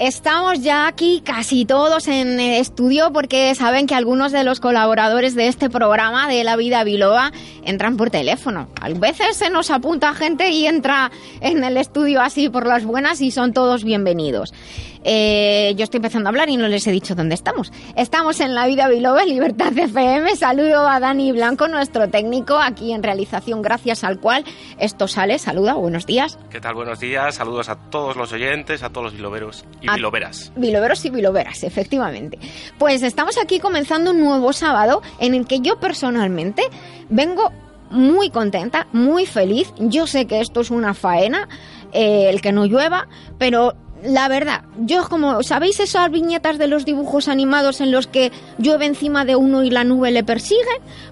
Estamos ya aquí casi todos en el estudio porque saben que algunos de los colaboradores de este programa de La Vida Biloba entran por teléfono. A veces se nos apunta gente y entra en el estudio así por las buenas y son todos bienvenidos. Eh, yo estoy empezando a hablar y no les he dicho dónde estamos. Estamos en La Vida Biloba, Libertad FM. Saludo a Dani Blanco, nuestro técnico, aquí en realización, gracias al cual esto sale. Saluda, buenos días. ¿Qué tal? Buenos días. Saludos a todos los oyentes, a todos los biloberos y A- biloberas. Biloberos y biloberas, efectivamente. Pues estamos aquí comenzando un nuevo sábado en el que yo personalmente vengo muy contenta, muy feliz. Yo sé que esto es una faena, eh, el que no llueva, pero la verdad, yo como, ¿sabéis esas viñetas de los dibujos animados en los que llueve encima de uno y la nube le persigue?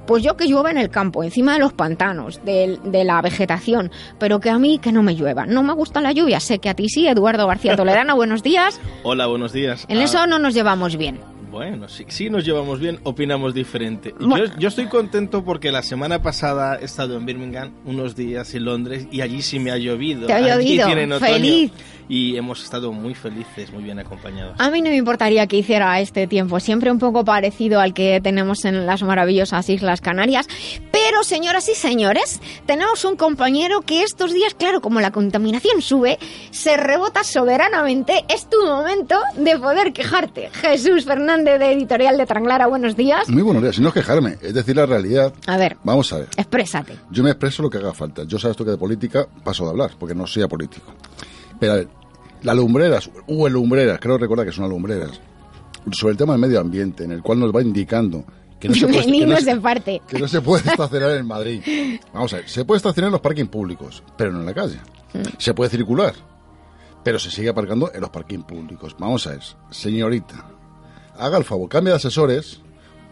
Pues yo que llueve en el campo, encima de los pantanos, del- de, la vegetación, pero que a mí que no me llueva. No me gusta la lluvia, sé que a ti sí, Eduardo García Toledano, buenos días. Hola, buenos días. En Ah, eso no nos llevamos bien. Bueno, sí, sí nos llevamos bien, opinamos diferente. Bueno. Yo, yo estoy contento porque la semana pasada he estado en Birmingham unos días en Londres y allí sí me ha llovido. Te ha Allí llovido, tienen otoño feliz. Y hemos estado muy felices, muy bien acompañados. A mí no me importaría que hiciera este tiempo, siempre un poco parecido al que tenemos en las maravillosas Islas Canarias. Pero, señoras y señores, tenemos un compañero que estos días, claro, como la contaminación sube, se rebota soberanamente. Es tu momento de poder quejarte. Jesús Fernández, de Editorial de Tranglara, buenos días. Muy buenos días, sin no quejarme, es decir, la realidad. A ver, Vamos a ver, exprésate. yo me expreso lo que haga falta. Yo sabes tú que de política paso de hablar, porque no soy político. Pero a ver, las lumbreras, o lumbreras, creo recordar que son las lumbreras, sobre el tema del medio ambiente, en el cual nos va indicando que no se puede, que no se- de parte. que no se puede estacionar en Madrid. Vamos a ver, se puede estacionar en los parkings públicos, pero no en la calle. Se puede circular, pero se sigue aparcando en los parkings públicos. Vamos a ver, señorita, haga el favor, cambie de asesores,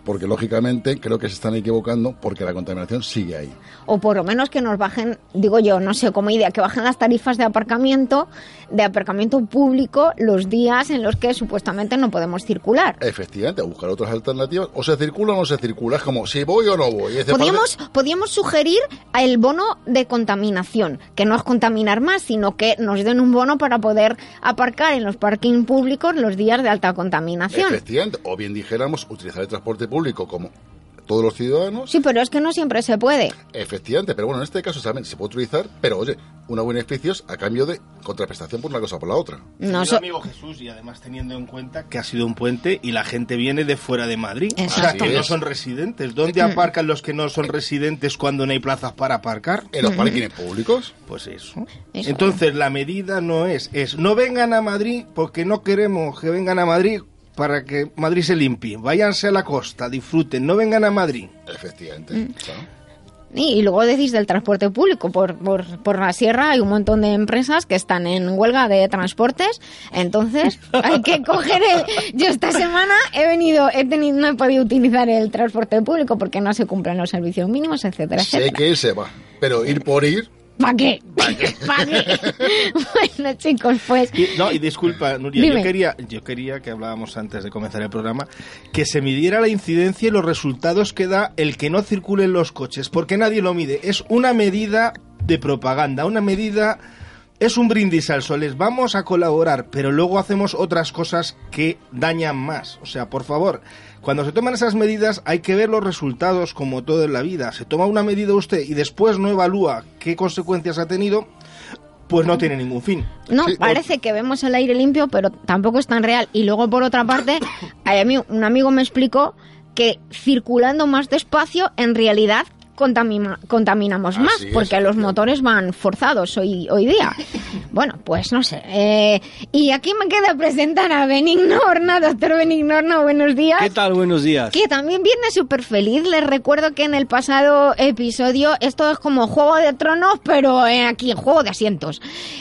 porque lógicamente creo que se están equivocando porque la contaminación sigue ahí. o por lo menos que nos bajen, digo yo, no sé, como idea, que bajen las tarifas de aparcamiento, de aparcamiento público los días en los que supuestamente no podemos circular. Efectivamente, a buscar otras alternativas. O se circula o no se circula. Es como si voy o no voy. Podríamos, podríamos sugerir el bono de contaminación, que no es contaminar más, sino que nos den un bono para poder aparcar en los parking públicos los días de alta contaminación. Efectivamente. O bien dijéramos utilizar el transporte público como todos los ciudadanos. Sí, pero es que no siempre se puede. Efectivamente, pero bueno, en este caso también se puede utilizar, pero oye, unos beneficios a cambio de contraprestación por una cosa o por la otra. No so- amigo Jesús, y además teniendo en cuenta que ha sido un puente y la gente viene de fuera de Madrid. O sea, Exacto. que no son residentes. ¿Dónde aparcan los que no son residentes cuando no hay plazas para aparcar? En los parkings públicos. Pues eso. Eso. Entonces la medida no es, es no vengan a Madrid porque no queremos que vengan a Madrid para que Madrid se limpie. Váyanse a la costa, disfruten, no vengan a Madrid. Efectivamente. Mm. claro. Y luego decís del transporte público. Por, por, por la sierra hay un montón de empresas que están en huelga de transportes. Entonces hay que coger el... Yo esta semana he venido, he tenido, no he podido utilizar el transporte público porque no se cumplen los servicios mínimos, etcétera, Sé etcétera. que él se va, pero ir por ir, ¿Para qué? ¿Para qué? bueno, chicos, pues... Y- no, y disculpa, Nuria, Dime. yo quería, yo quería que hablábamos antes de comenzar el programa, que se midiera la incidencia y los resultados que da el que no circulen los coches, porque nadie lo mide. Es una medida de propaganda, una medida es un brindis al sol, es vamos a colaborar, pero luego hacemos otras cosas que dañan más. O sea, por favor, cuando se toman esas medidas hay que ver los resultados como todo en la vida. Se toma una medida usted y después no evalúa qué consecuencias ha tenido, pues no tiene ningún fin. No, Sí, parece que vemos el aire limpio, pero tampoco es tan real. Y luego, por otra parte, a mí un amigo me explicó que circulando más despacio, en realidad contamina- contaminamos Así más, es, porque los motores van forzados hoy, hoy día. Bueno, pues no sé. eh, y aquí me queda presentar a Benigno Horna, doctor Benigno Horna, buenos días. ¿Qué tal? Buenos días. Que también viene súper feliz. Les recuerdo que en el pasado episodio, esto es como Juego de Tronos, pero eh, aquí, Juego de Asientos.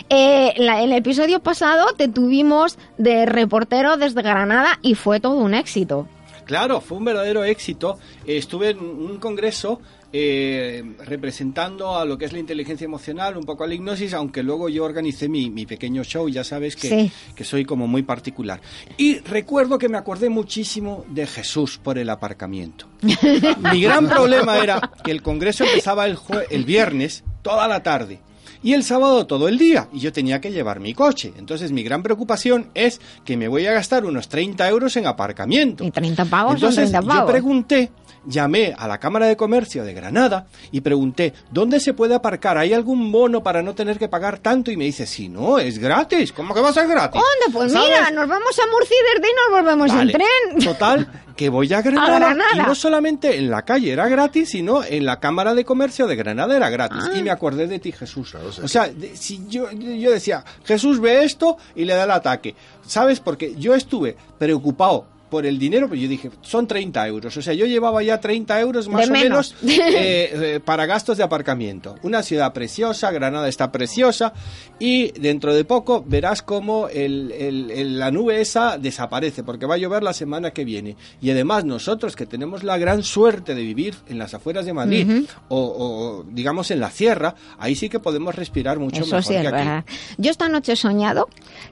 Eh, la- en el episodio pasado te tuvimos de reportero desde Granada y fue todo un éxito. Claro, fue un verdadero éxito. Estuve en un congreso eh, representando a lo que es la inteligencia emocional, un poco a la hipnosis, aunque luego yo organicé mi, mi pequeño show, ya sabes que, Sí. que soy como muy particular. Y recuerdo que me acordé muchísimo de Jesús por el aparcamiento. Mi gran problema era que el congreso empezaba el, jue- el viernes toda la tarde y el sábado todo el día y yo tenía que llevar mi coche. Entonces mi gran preocupación es que me voy a gastar unos 30 euros en aparcamiento. Y 30 pavos Entonces 30 yo pregunté, llamé a la Cámara de Comercio de Granada y pregunté, ¿dónde se puede aparcar? ¿Hay algún bono para no tener que pagar tanto? Y me dice, si no, es gratis. ¿Cómo que va a ser gratis? ¿Dónde? Pues ¿Sabes? mira, nos vamos a Murcia y desde ahí nos volvemos Vale. en tren. Total, que voy a Granada, Granada. y no solamente en la calle era gratis, sino en la Cámara de Comercio de Granada era gratis. Ah. Y me acordé de ti, Jesús. Claro, sí. o sea, de- si yo, yo decía, Jesús ve esto y le da el ataque. ¿Sabes? Porque yo estuve preocupado por el dinero, pero yo dije, son 30 euros. O sea, yo llevaba ya 30 euros más De o menos. menos eh, eh, para gastos de aparcamiento. Una ciudad preciosa, Granada está preciosa y dentro de poco verás cómo el- el- el- la nube esa desaparece porque va a llover la semana que viene. Y además nosotros que tenemos la gran suerte de vivir en las afueras de Madrid o, o, digamos en la sierra, ahí sí que podemos respirar mucho Eso mejor sí que aquí. Yo esta noche he soñado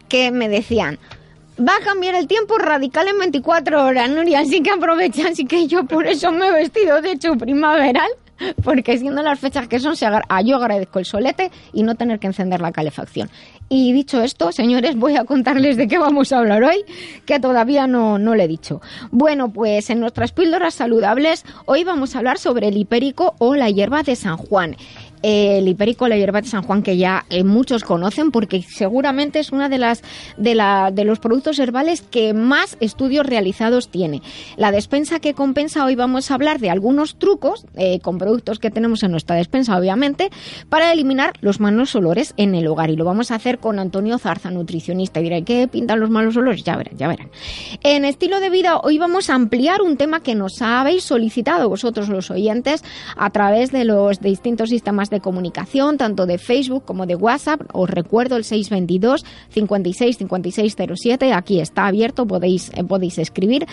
que me decían, va a cambiar el tiempo radical en 24 horas, Nuria, así que aprovecha, así que yo por eso me he vestido de hecho primaveral. Porque siendo las fechas que son, se ah, yo agradezco el solete y no tener que encender la calefacción. Y dicho esto, señores, voy a contarles de qué vamos a hablar hoy, que todavía no, no le he dicho. Bueno, pues en nuestras píldoras saludables, hoy vamos a hablar sobre el hipérico o la hierba de San Juan. El hipérico, la hierba de San Juan, que ya eh, muchos conocen, porque seguramente es una de las de, la, de los productos herbales que más estudios realizados tiene. La despensa que compensa, hoy vamos a hablar de algunos trucos eh, con productos que tenemos en nuestra despensa, obviamente, para eliminar los malos olores en el hogar. Y lo vamos a hacer con Antonio Zarza, nutricionista. Y diré, ¿qué pintan los malos olores? Ya verán, ya verán. En estilo de vida, hoy vamos a ampliar un tema que nos habéis solicitado vosotros los oyentes a través de los distintos sistemas de comunicación, tanto de Facebook como de WhatsApp. Os recuerdo el 622 56 56 07, aquí está abierto, podéis, eh, podéis escribir.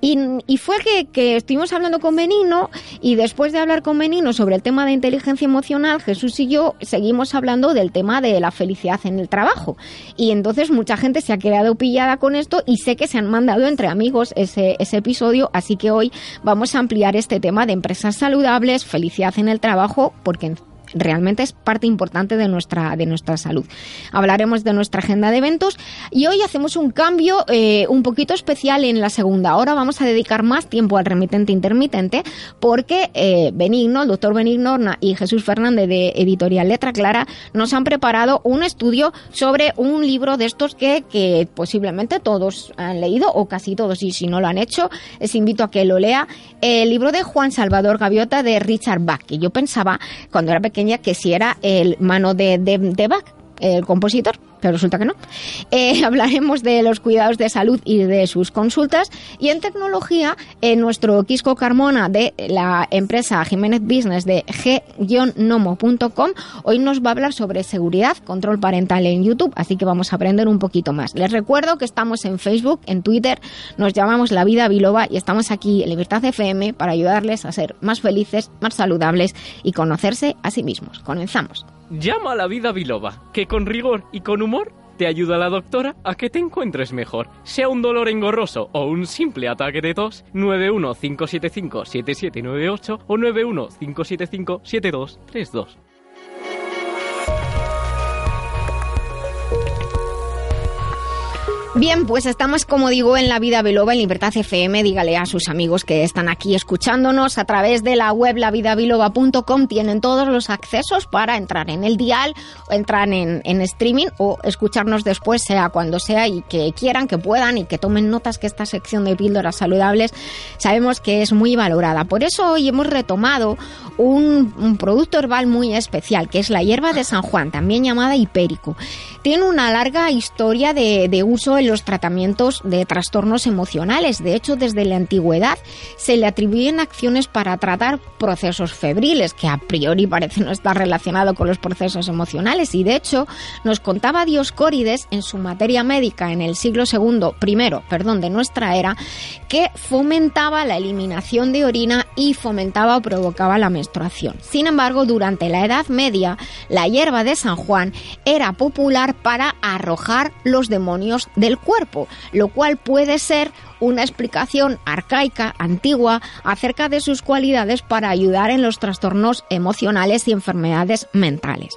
Y, y fue que, que estuvimos hablando con Benigno y después de hablar con Benigno sobre el tema de inteligencia emocional, Jesús y yo seguimos hablando del tema de la felicidad en el trabajo. Y entonces mucha gente se ha quedado pillada con esto y sé que se han mandado entre amigos ese, ese episodio, así que hoy vamos a ampliar este tema de empresas saludables, felicidad en el trabajo, porque realmente es parte importante de nuestra de nuestra salud. Hablaremos de nuestra agenda de eventos y hoy hacemos un cambio eh, un poquito especial en la segunda hora. Vamos a dedicar más tiempo al remitente intermitente porque eh, Benigno, el doctor Benigno y Jesús Fernández de Editorial Letra Clara nos han preparado un estudio sobre un libro de estos que, que posiblemente todos han leído o casi todos y si no lo han hecho, les invito a que lo lea. El libro de Juan Salvador Gaviota de Richard Bach, que yo pensaba cuando era pequeña que si era el mano de, de, de Bach, el compositor, pero resulta que no. Eh, hablaremos de los cuidados de salud y de sus consultas. Y en tecnología, en nuestro Quisco Carmona de la empresa Jiménez Business de g-nomo.com, hoy nos va a hablar sobre seguridad, control parental en YouTube, así que vamos a aprender un poquito más. Les recuerdo que estamos en Facebook, en Twitter, nos llamamos La Vida Biloba y estamos aquí en Libertad FM para ayudarles a ser más felices, más saludables y conocerse a sí mismos. Comenzamos. Llama a la vida biloba, que con rigor y con humor te ayuda la doctora a que te encuentres mejor. Sea un dolor engorroso o un simple ataque de tos, 915757798 o 915757232. Bien, pues estamos, como digo, en la vida Biloba, en Libertad FM. Dígale a sus amigos que están aquí escuchándonos a través de la web lavidabiloba.com. Tienen todos los accesos para entrar en el dial, entrar en, en streaming o escucharnos después, sea cuando sea, y que quieran, que puedan y que tomen notas que esta sección de píldoras saludables sabemos que es muy valorada. Por eso hoy hemos retomado un, producto herbal muy especial, que es la hierba de San Juan, también llamada hipérico. Tiene una larga historia de, de uso en los tratamientos de trastornos emocionales. De hecho, desde la antigüedad se le atribuyen acciones para tratar procesos febriles, que a priori parece no estar relacionado con los procesos emocionales. Y de hecho, nos contaba Dioscórides en su materia médica en el siglo II, primero, perdón, de nuestra era, que fomentaba la eliminación de orina y fomentaba o provocaba la menstruación. Sin embargo, durante la Edad Media, la hierba de San Juan era popular para arrojar los demonios cuerpo, lo cual puede ser una explicación arcaica, antigua, acerca de sus cualidades para ayudar en los trastornos emocionales y enfermedades mentales.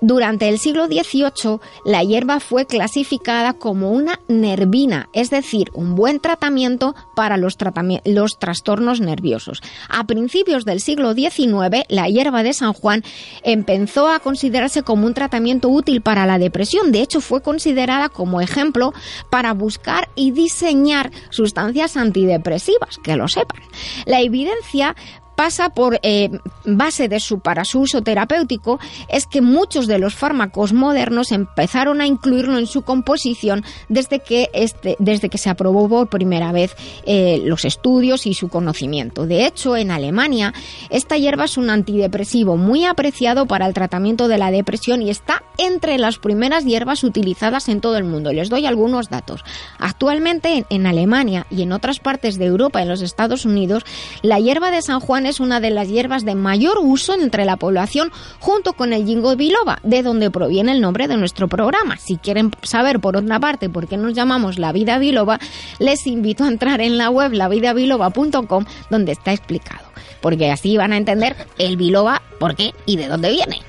Durante el siglo XVIII, la hierba fue clasificada como una nervina, es decir, un buen tratamiento para los, los trastornos nerviosos. A principios del siglo XIX, la hierba de San Juan empezó a considerarse como un tratamiento útil para la depresión. De hecho, fue considerada como ejemplo para buscar y diseñar sustancias antidepresivas, que lo sepan. La evidencia pasa por eh, base de su para su uso terapéutico es que muchos de los fármacos modernos empezaron a incluirlo en su composición desde que este desde que se aprobó por primera vez eh, los estudios y su conocimiento. De hecho, en Alemania esta hierba es un antidepresivo muy apreciado para el tratamiento de la depresión y está entre las primeras hierbas utilizadas en todo el mundo. Les doy algunos datos. Actualmente en, en Alemania y en otras partes de Europa, en los Estados Unidos, la hierba de San Juan es una de las hierbas de mayor uso entre la población junto con el jingo biloba, de donde proviene el nombre de nuestro programa. Si quieren saber por otra parte por qué nos llamamos La Vida Biloba, les invito a entrar en la web lavidabiloba.com donde está explicado, porque así van a entender el biloba, por qué y de dónde viene.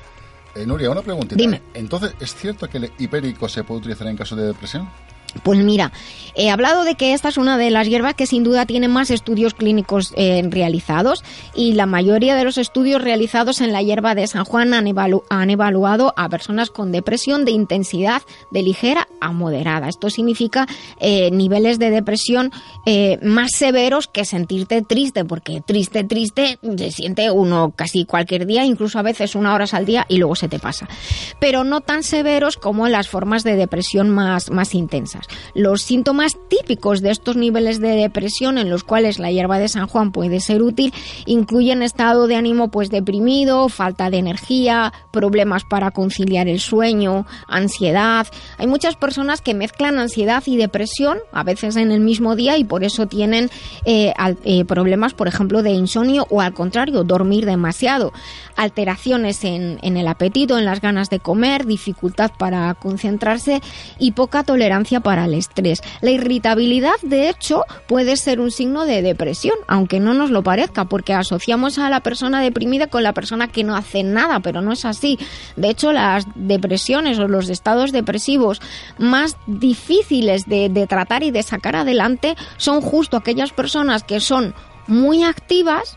Eh, Nuria, una preguntita. Dime. Entonces, ¿es cierto que el hipérico se puede utilizar en caso de depresión? Pues mira, he hablado de que esta es una de las hierbas que sin duda tiene más estudios clínicos eh, realizados y la mayoría de los estudios realizados en la hierba de San Juan han, evalu han, evaluado a personas con depresión de intensidad de ligera a moderada. Esto significa eh, niveles de depresión eh, más severos que sentirte triste, porque triste, triste se siente uno casi cualquier día, incluso a veces una hora al día y luego se te pasa. Pero no tan severos como las formas de depresión más, más intensas. Los síntomas típicos de estos niveles de depresión en los cuales la hierba de San Juan puede ser útil incluyen estado de ánimo pues deprimido, falta de energía, problemas para conciliar el sueño, ansiedad. Hay muchas personas que mezclan ansiedad y depresión a veces en el mismo día y por eso tienen eh, eh, problemas, por ejemplo, de insomnio o al contrario, dormir demasiado, alteraciones en, en el apetito, en las ganas de comer, dificultad para concentrarse y poca tolerancia para el estrés. La irritabilidad, de hecho, puede ser un signo de depresión, aunque no nos lo parezca, porque asociamos a la persona deprimida con la persona que no hace nada, pero no es así. De hecho, las depresiones o los estados depresivos más difíciles de, de tratar y de sacar adelante son justo aquellas personas que son muy activas,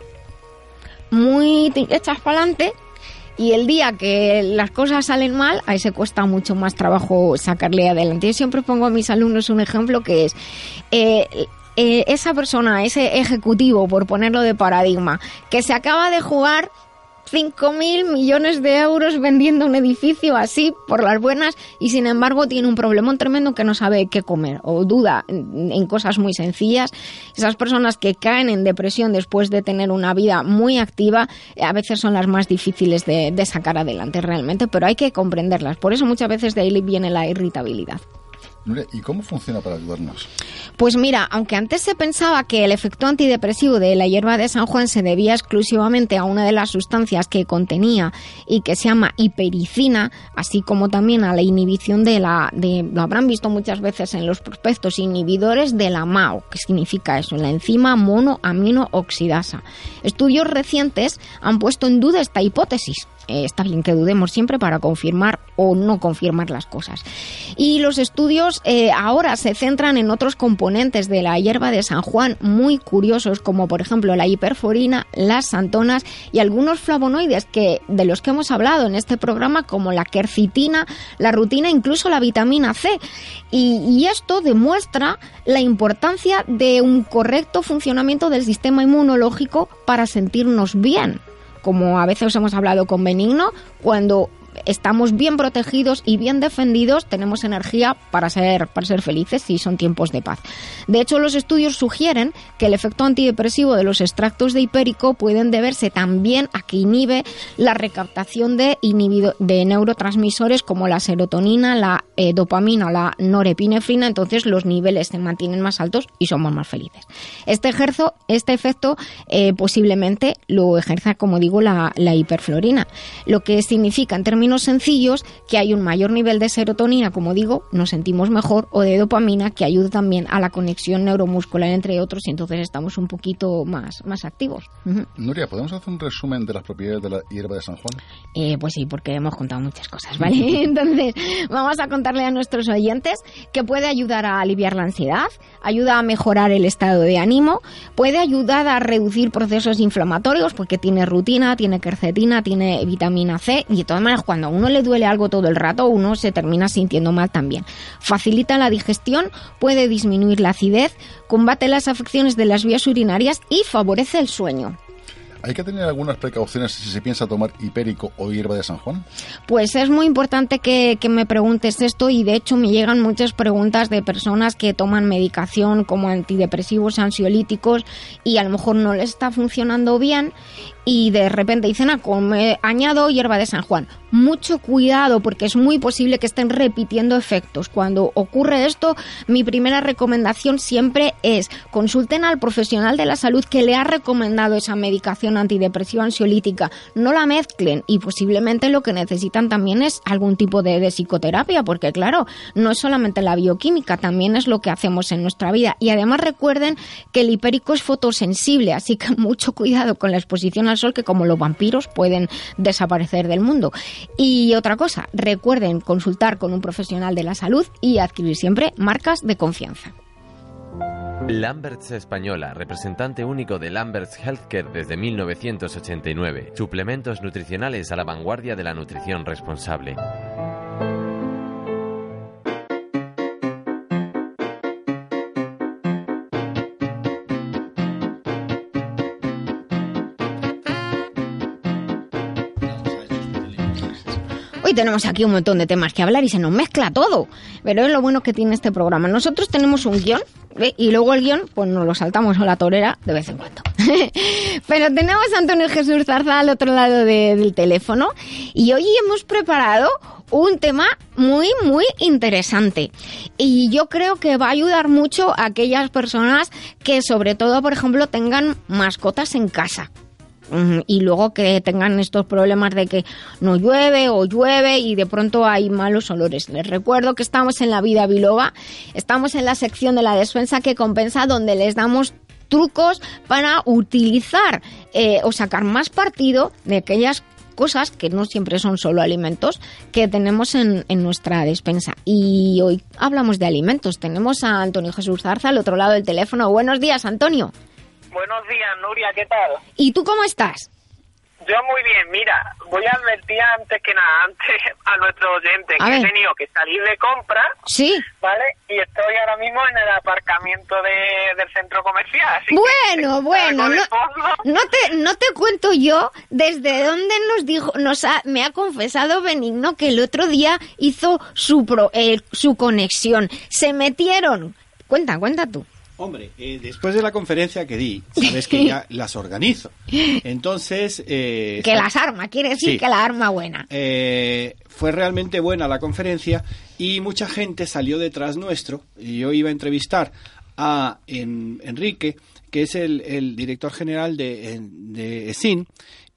muy hechas para adelante y el día que las cosas salen mal, ahí se cuesta mucho más trabajo sacarle adelante. Yo siempre pongo a mis alumnos un ejemplo que es eh, eh, esa persona, ese ejecutivo, por ponerlo de paradigma, que se acaba de jugar 5 mil millones de euros vendiendo un edificio así por las buenas y sin embargo tiene un problemón tremendo que no sabe qué comer o duda en, cosas muy sencillas. Esas personas que caen en depresión después de tener una vida muy activa a veces son las más difíciles de, de sacar adelante realmente, pero hay que comprenderlas. Por eso muchas veces de ahí viene la irritabilidad. ¿Y cómo funciona para ayudarnos? Pues mira, aunque antes se pensaba que el efecto antidepresivo de la hierba de San Juan se debía exclusivamente a una de las sustancias que contenía y que se llama hipericina, así como también a la inhibición de la, lo habrán visto muchas veces en los prospectos, inhibidores de la MAO, que significa eso, la enzima monoaminooxidasa. Estudios recientes han puesto en duda esta hipótesis eh, está bien que dudemos siempre para confirmar o no confirmar las cosas. Y los estudios eh, ahora se centran en otros componentes de la hierba de San Juan muy curiosos, como por ejemplo la hiperforina, las santonas y algunos flavonoides que de los que hemos hablado en este programa, como la quercitina, la rutina, incluso la vitamina C. Y, y esto demuestra la importancia de un correcto funcionamiento del sistema inmunológico para sentirnos bien como a veces hemos hablado con Benigno, cuando estamos bien protegidos y bien defendidos, tenemos energía para ser, para ser felices y son tiempos de paz. De hecho, los estudios sugieren que el efecto antidepresivo de los extractos de hipérico pueden deberse también a que inhibe la recaptación de, de neurotransmisores como la serotonina, la eh, dopamina, la norepinefrina, entonces los niveles se mantienen más altos y somos más felices. Este, ejerzo, este efecto eh, posiblemente lo ejerza, como digo, la, la hiperflorina, lo que significa en términos sencillos que hay un mayor nivel de serotonina, como digo, nos sentimos mejor, o de dopamina, que ayuda también a la conexión neuromuscular entre otros, y entonces estamos un poquito más, más activos. Nuria, ¿podemos hacer un resumen de las propiedades de la hierba de San Juan? Eh, pues sí, porque hemos contado muchas cosas, ¿vale? Entonces, vamos a contarle a nuestros oyentes que puede ayudar a aliviar la ansiedad, ayuda a mejorar el estado de ánimo, puede ayudar a reducir procesos inflamatorios porque tiene rutina, tiene quercetina, tiene vitamina C y de todas maneras cuando a uno le duele algo todo el rato, uno se termina sintiendo mal también. Facilita la digestión, puede disminuir la acidez, combate las afecciones de las vías urinarias y favorece el sueño. ¿Hay que tener algunas precauciones si se piensa tomar hipérico o hierba de San Juan? Pues es muy importante que, que, me preguntes esto y de hecho me llegan muchas preguntas de personas que toman medicación como antidepresivos, ansiolíticos y a lo mejor no les está funcionando bien y de repente dicen, ah, añado hierba de San Juan. Mucho cuidado porque es muy posible que estén repitiendo efectos. Cuando ocurre esto, mi primera recomendación siempre es consulten al profesional de la salud que le ha recomendado esa medicación antidepresiva ansiolítica. No la mezclen y posiblemente lo que necesitan también es algún tipo de, de psicoterapia porque claro, no es solamente la bioquímica, también es lo que hacemos en nuestra vida. Y además recuerden que el hipérico es fotosensible, así que mucho cuidado con la exposición al sol que como los vampiros pueden desaparecer del mundo. Y otra cosa, recuerden consultar con un profesional de la salud y adquirir siempre marcas de confianza. Lamberts Española, representante único de Lamberts Healthcare desde 1989. Suplementos nutricionales a la vanguardia de la nutrición responsable. Hoy tenemos aquí un montón de temas que hablar y se nos mezcla todo. Pero es lo bueno que tiene este programa. Nosotros tenemos un guion y luego el guion pues nos lo saltamos a la torera de vez en cuando. Pero tenemos a Antonio Jesús Zarza al otro lado de, del teléfono y hoy hemos preparado un tema muy, muy interesante. Y yo creo que va a ayudar mucho a aquellas personas que sobre todo, por ejemplo, tengan mascotas en casa y luego que tengan estos problemas de que no llueve o llueve y de pronto hay malos olores. Les recuerdo que estamos en la vida biloba, estamos en la sección de la despensa que compensa donde les damos trucos para utilizar eh, o sacar más partido de aquellas cosas que no siempre son solo alimentos que tenemos en, en, nuestra despensa. Y hoy hablamos de alimentos. Tenemos a Antonio Jesús Zarza al otro lado del teléfono. Buenos días, Antonio. Buenos días, Nuria, ¿qué tal? ¿Y tú cómo estás? Yo muy bien, mira, voy a advertir antes que nada, antes a nuestro oyente A que ver. he tenido que salir de compra, Sí. ¿vale? Y estoy ahora mismo en el aparcamiento de, del centro comercial. Así que Bueno, si bueno, no, no te, no te cuento yo desde dónde nos dijo, nos ha, me ha confesado Benigno que el otro día hizo su, pro, eh, su conexión. Se metieron. Cuenta, cuenta tú. Hombre, eh, después de la conferencia que di, sabes que ya las organizo. Entonces... eh, Que las arma, quiere decir Sí. que la arma buena. Eh, fue realmente buena la conferencia y mucha gente salió detrás nuestro. Y yo iba a entrevistar a en- Enrique, que es el, el director general de, de ESIN,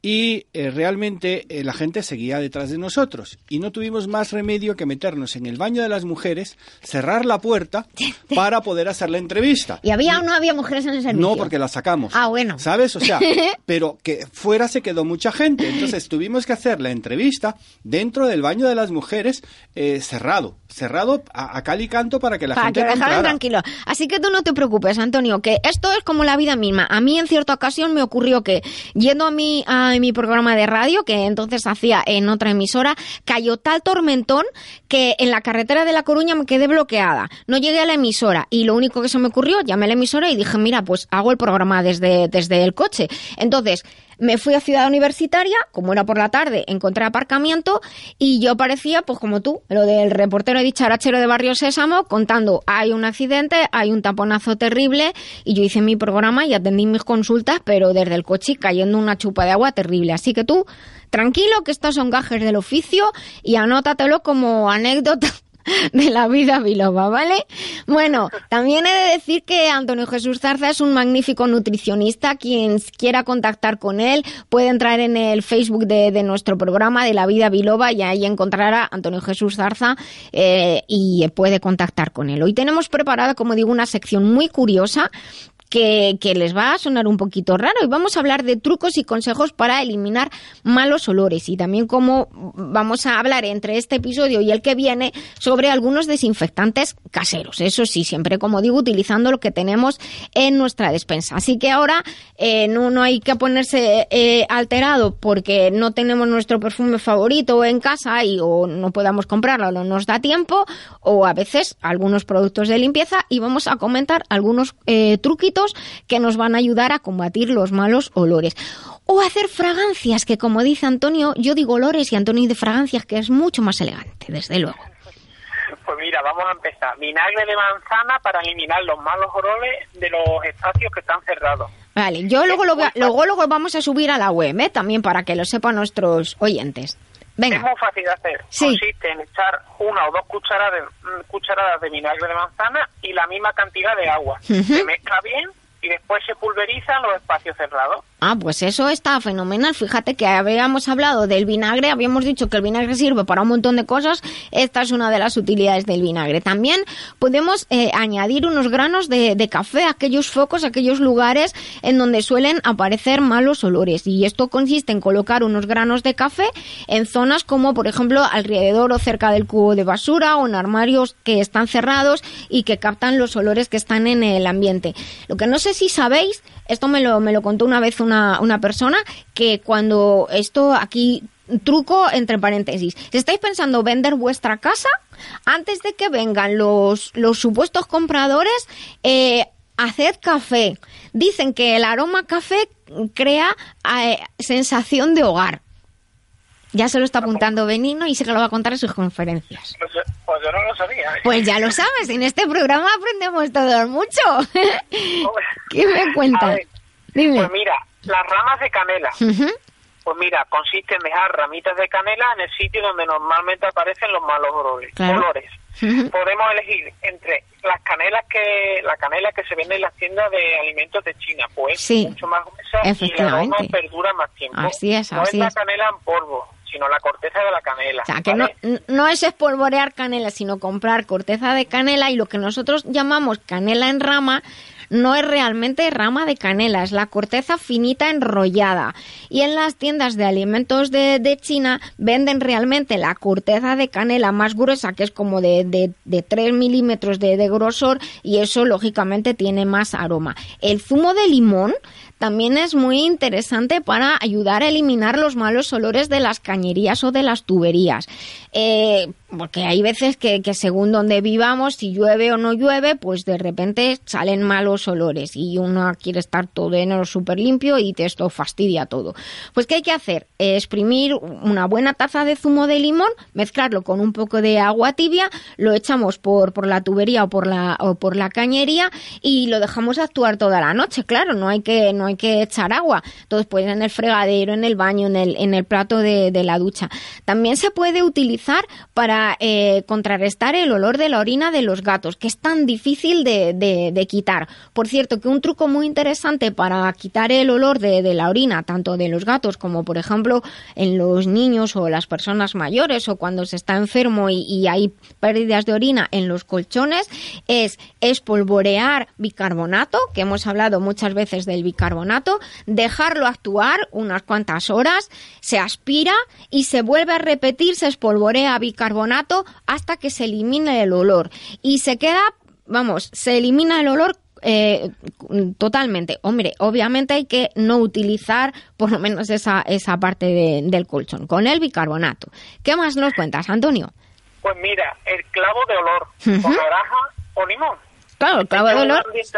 y eh, realmente eh, la gente seguía detrás de nosotros. Y no tuvimos más remedio que meternos en el baño de las mujeres, cerrar la puerta para poder hacer la entrevista. ¿Y había o no había mujeres en el servicio? No, porque la sacamos. Ah, bueno. ¿Sabes? O sea, pero que fuera se quedó mucha gente. Entonces tuvimos que hacer la entrevista dentro del baño de las mujeres eh, cerrado. Cerrado a, a cal y canto para que la para gente que no dejaran tranquilo. Así que tú no te preocupes, Antonio, que esto es como la vida misma. A mí en cierta ocasión me ocurrió que yendo a mi, a mi programa de radio, que entonces hacía en otra emisora, cayó tal tormentón que en la carretera de La Coruña me quedé bloqueada. No llegué a la emisora y lo único que se me ocurrió, llamé a la emisora y dije, mira, pues hago el programa desde, desde el coche. Entonces, me fui a Ciudad Universitaria, como era por la tarde, encontré aparcamiento y yo parecía, pues como tú, lo del reportero dicharachero de Barrio Sésamo, contando, hay un accidente, hay un taponazo terrible y yo hice mi programa y atendí mis consultas, pero desde el coche cayendo una chupa de agua terrible. Así que tú, tranquilo, que estos son gajes del oficio y anótatelo como anécdota de la vida biloba, ¿vale? Bueno, también he de decir que Antonio Jesús Zarza es un magnífico nutricionista. Quien quiera contactar con él puede entrar en el Facebook de, de nuestro programa de la vida biloba y ahí encontrará a Antonio Jesús Zarza eh, y puede contactar con él. Hoy tenemos preparada, como digo, una sección muy curiosa que, les va a sonar un poquito raro y vamos a hablar de trucos y consejos para eliminar malos olores y también cómo vamos a hablar entre este episodio y el que viene sobre algunos desinfectantes caseros. Eso sí, siempre como digo, utilizando lo que tenemos en nuestra despensa. Así que ahora eh, no, no hay que ponerse eh, alterado porque no tenemos nuestro perfume favorito en casa y o no podamos comprarlo no nos da tiempo o a veces algunos productos de limpieza y vamos a comentar algunos eh, truquitos que nos van a ayudar a combatir los malos olores. O hacer fragancias, que como dice Antonio, yo digo olores y Antonio dice fragancias, que es mucho más elegante, desde luego. Pues mira, vamos a empezar. Vinagre de manzana para eliminar los malos olores de los espacios que están cerrados. Vale, yo luego lo, luego, luego vamos a subir a la web, ¿eh? también para que lo sepan nuestros oyentes. Venga. Es muy fácil de hacer. Sí. Consiste en echar una o dos cucharadas de, cucharadas de vinagre de manzana y la misma cantidad de agua. Se mezcla bien y después se pulverizan los espacios cerrados. Ah, pues eso está fenomenal. Fíjate que habíamos hablado del vinagre, habíamos dicho que el vinagre sirve para un montón de cosas. Esta es una de las utilidades del vinagre. También podemos eh, añadir unos granos de, de, café a aquellos focos, a aquellos lugares en donde suelen aparecer malos olores. Y esto consiste en colocar unos granos de café en zonas como, por ejemplo, alrededor o cerca del cubo de basura o en armarios que están cerrados y que captan los olores que están en el ambiente. Lo que no sé si sabéis, esto me lo, me lo contó una vez una, una persona, que cuando esto aquí truco entre paréntesis. Si estáis pensando vender vuestra casa, antes de que vengan los, los supuestos compradores, eh, haced café. Dicen que el aroma café crea eh, sensación de hogar. Ya se lo está apuntando Benino y se lo va a contar en sus conferencias. Pues, pues yo no lo sabía. ¿eh? Pues ya lo sabes, en este programa aprendemos todos mucho. ¿Qué me cuentas? Ver, Dime. Pues mira, las ramas de canela. Uh -huh. Pues mira, consiste en dejar ramitas de canela en el sitio donde normalmente aparecen los malos olores. Claro. olores. Uh -huh. Podemos elegir entre las canelas que la canela que se vende en las tiendas de alimentos de China, pues Sí. mucho más gruesa y aroma perdura más tiempo. Así es, no es la canela en polvo, sino la corteza de la canela. O sea, que no, es espolvorear canela, sino comprar corteza de canela y lo que nosotros llamamos canela en rama no es realmente rama de canela, es la corteza finita enrollada. Y en las tiendas de alimentos de, China venden realmente la corteza de canela más gruesa, que es como de, de, de 3 milímetros de, de grosor, y eso lógicamente tiene más aroma. El zumo de limón también es muy interesante para ayudar a eliminar los malos olores de las cañerías o de las tuberías. Eh, porque hay veces que, que, según donde vivamos, si llueve o no llueve, pues de repente salen malos olores y uno quiere estar todo en el súper limpio y esto fastidia todo. Pues ¿qué hay que hacer? Exprimir una buena taza de zumo de limón, mezclarlo con un poco de agua tibia, lo echamos por, por la tubería o por la, o por la cañería y lo dejamos actuar toda la noche. Claro, no hay que, no hay que echar agua. Entonces, pues en el fregadero, en el baño, en el, en el plato de, la ducha. También se puede utilizar para eh, contrarrestar el olor de la orina de los gatos, que es tan difícil de, de, quitar. Por cierto, que un truco muy interesante para quitar el olor de, la orina, tanto de los gatos como, por ejemplo, en los niños o las personas mayores o cuando se está enfermo y, y hay pérdidas de orina en los colchones, es espolvorear bicarbonato, que hemos hablado muchas veces del bicarbonato, dejarlo actuar unas cuantas horas, se aspira y se vuelve a repetir, se espolvorea bicarbonato hasta que se elimine el olor. Y se queda, vamos, se elimina el olor eh, totalmente. Hombre, obviamente hay que no utilizar por lo menos esa, esa parte de, del colchón, con el bicarbonato. ¿Qué más nos cuentas, Antonio? Pues mira, el clavo de olor, uh -huh. con naranja o limón. Claro, el clavo de olor. Es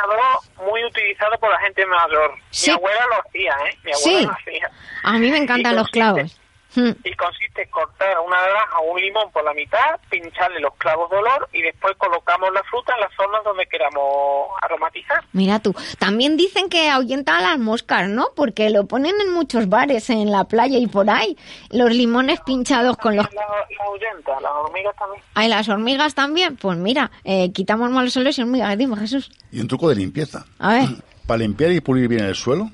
un muy utilizado por la gente mayor. Sí. Mi abuela lo hacía, ¿eh? Mi abuela sí. lo hacía. A mí me encantan los clavos. Mm. Y consiste en cortar una naranja o un limón por la mitad, pincharle los clavos de olor y después colocamos la fruta en las zonas donde queramos aromatizar. Mira tú, también dicen que ahuyenta a las moscas, ¿no? Porque lo ponen en muchos bares, en la playa y por ahí. Los limones pinchados con los... La, la ahuyenta, las hormigas también. ¿Hay las hormigas también? Pues mira, eh, quitamos malos olores y hormigas. Dime, Jesús. Y un truco de limpieza. A ver. Para limpiar y pulir bien el suelo,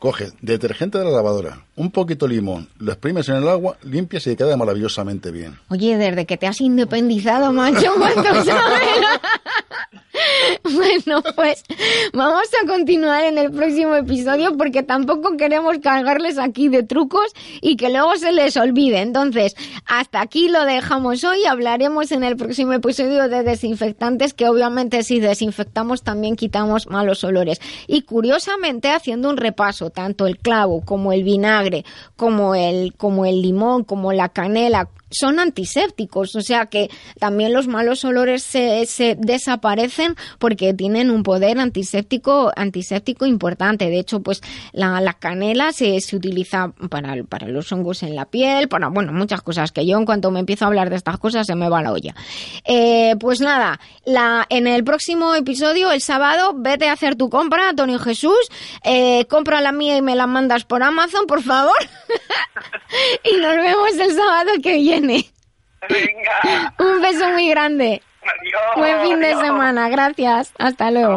coges detergente de la lavadora, un poquito de limón, lo exprimes en el agua, limpias y queda maravillosamente bien. Oye, desde que te has independizado, macho, ¿cuánto sabes? bueno, pues vamos a continuar en el próximo episodio porque tampoco queremos cargarles aquí de trucos y que luego se les olvide. Entonces, hasta aquí lo dejamos hoy. Hablaremos en el próximo episodio de desinfectantes que obviamente si desinfectamos también quitamos malos olores. Y curiosamente, haciendo un repaso, tanto el clavo como el vinagre, como el, como el limón, como la canela, son antisépticos, o sea que también los malos olores se, se desaparecen porque tienen un poder antiséptico antiséptico importante. De hecho, pues la, la canela se, se utiliza para, para los hongos en la piel, para bueno muchas cosas que yo en cuanto me empiezo a hablar de estas cosas se me va la olla. Eh, pues nada, en el próximo episodio, el sábado, vete a hacer tu compra, Antonio Jesús, eh, compra la mía y me la mandas por Amazon, por favor. y nos vemos el sábado que viene. Venga. Un beso muy grande. Adiós. Buen fin de semana. Gracias. Hasta luego.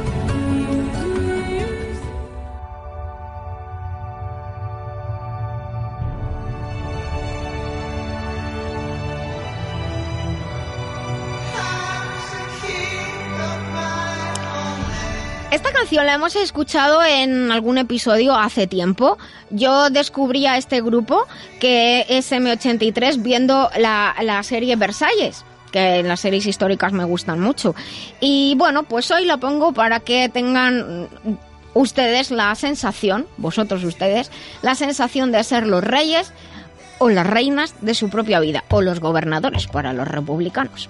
Esta canción la hemos escuchado en algún episodio hace tiempo. Yo descubrí a este grupo que es M83 viendo la, la serie Versalles que las series históricas me gustan mucho. Y bueno, pues hoy la pongo para que tengan ustedes la sensación, vosotros ustedes, la sensación de ser los reyes o las reinas de su propia vida, o los gobernadores para los republicanos.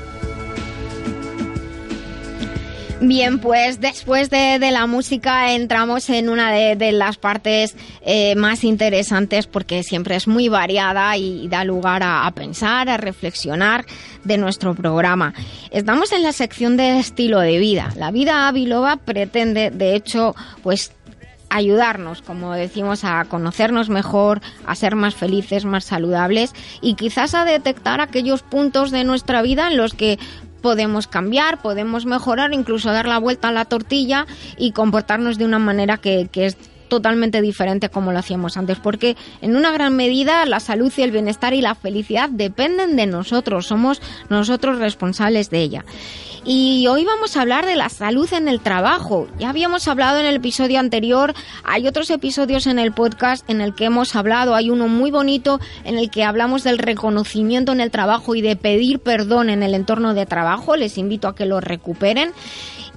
Bien, pues después de, de la música entramos en una de, las partes eh, más interesantes porque siempre es muy variada y da lugar a, a pensar, a reflexionar de nuestro programa. Estamos en la sección de estilo de vida. La vida Avilova pretende, de hecho, pues ayudarnos, como decimos, a conocernos mejor, a ser más felices, más saludables y quizás a detectar aquellos puntos de nuestra vida en los que podemos cambiar, podemos mejorar, incluso dar la vuelta a la tortilla y comportarnos de una manera que, que es totalmente diferente como lo hacíamos antes, porque en una gran medida la salud y el bienestar y la felicidad dependen de nosotros, somos nosotros responsables de ella. Y hoy vamos a hablar de la salud en el trabajo. Ya habíamos hablado en el episodio anterior, hay otros episodios en el podcast en el que hemos hablado, hay uno muy bonito en el que hablamos del reconocimiento en el trabajo y de pedir perdón en el entorno de trabajo, les invito a que lo recuperen.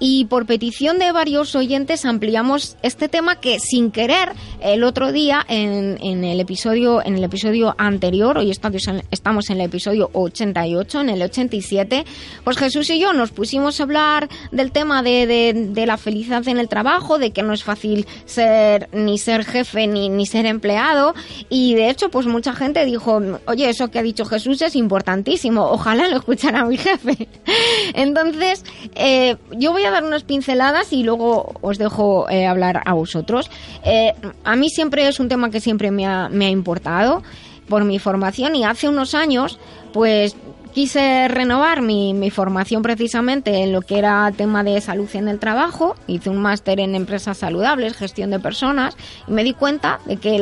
Y por petición de varios oyentes ampliamos este tema que sin querer el otro día en, en el episodio en el episodio anterior, hoy estamos en, el episodio 88, en el 87, pues Jesús y yo nos pusimos a hablar del tema de, de, de la felicidad en el trabajo, de que no es fácil ser ni ser jefe ni, ni ser empleado y de hecho pues mucha gente dijo, oye, eso que ha dicho Jesús es importantísimo, ojalá lo escuchara mi jefe. Entonces, eh, yo voy a dar unas pinceladas y luego os dejo eh, hablar a vosotros. Eh, a mí siempre es un tema que siempre me ha, me ha importado por mi formación y hace unos años pues quise renovar mi, mi, formación precisamente en lo que era tema de salud en el trabajo. Hice un máster en empresas saludables, gestión de personas, y me di cuenta de que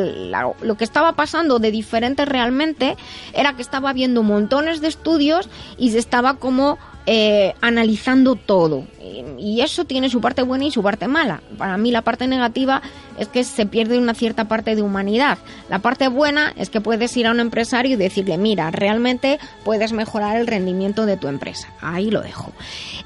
lo que estaba pasando de diferente realmente era que estaba viendo montones de estudios y se estaba como eh, analizando todo. Y eso tiene su parte buena y su parte mala. Para mí la parte negativa es que se pierde una cierta parte de humanidad. La parte buena es que puedes ir a un empresario y decirle, mira, realmente puedes mejorar el rendimiento de tu empresa. Ahí lo dejo.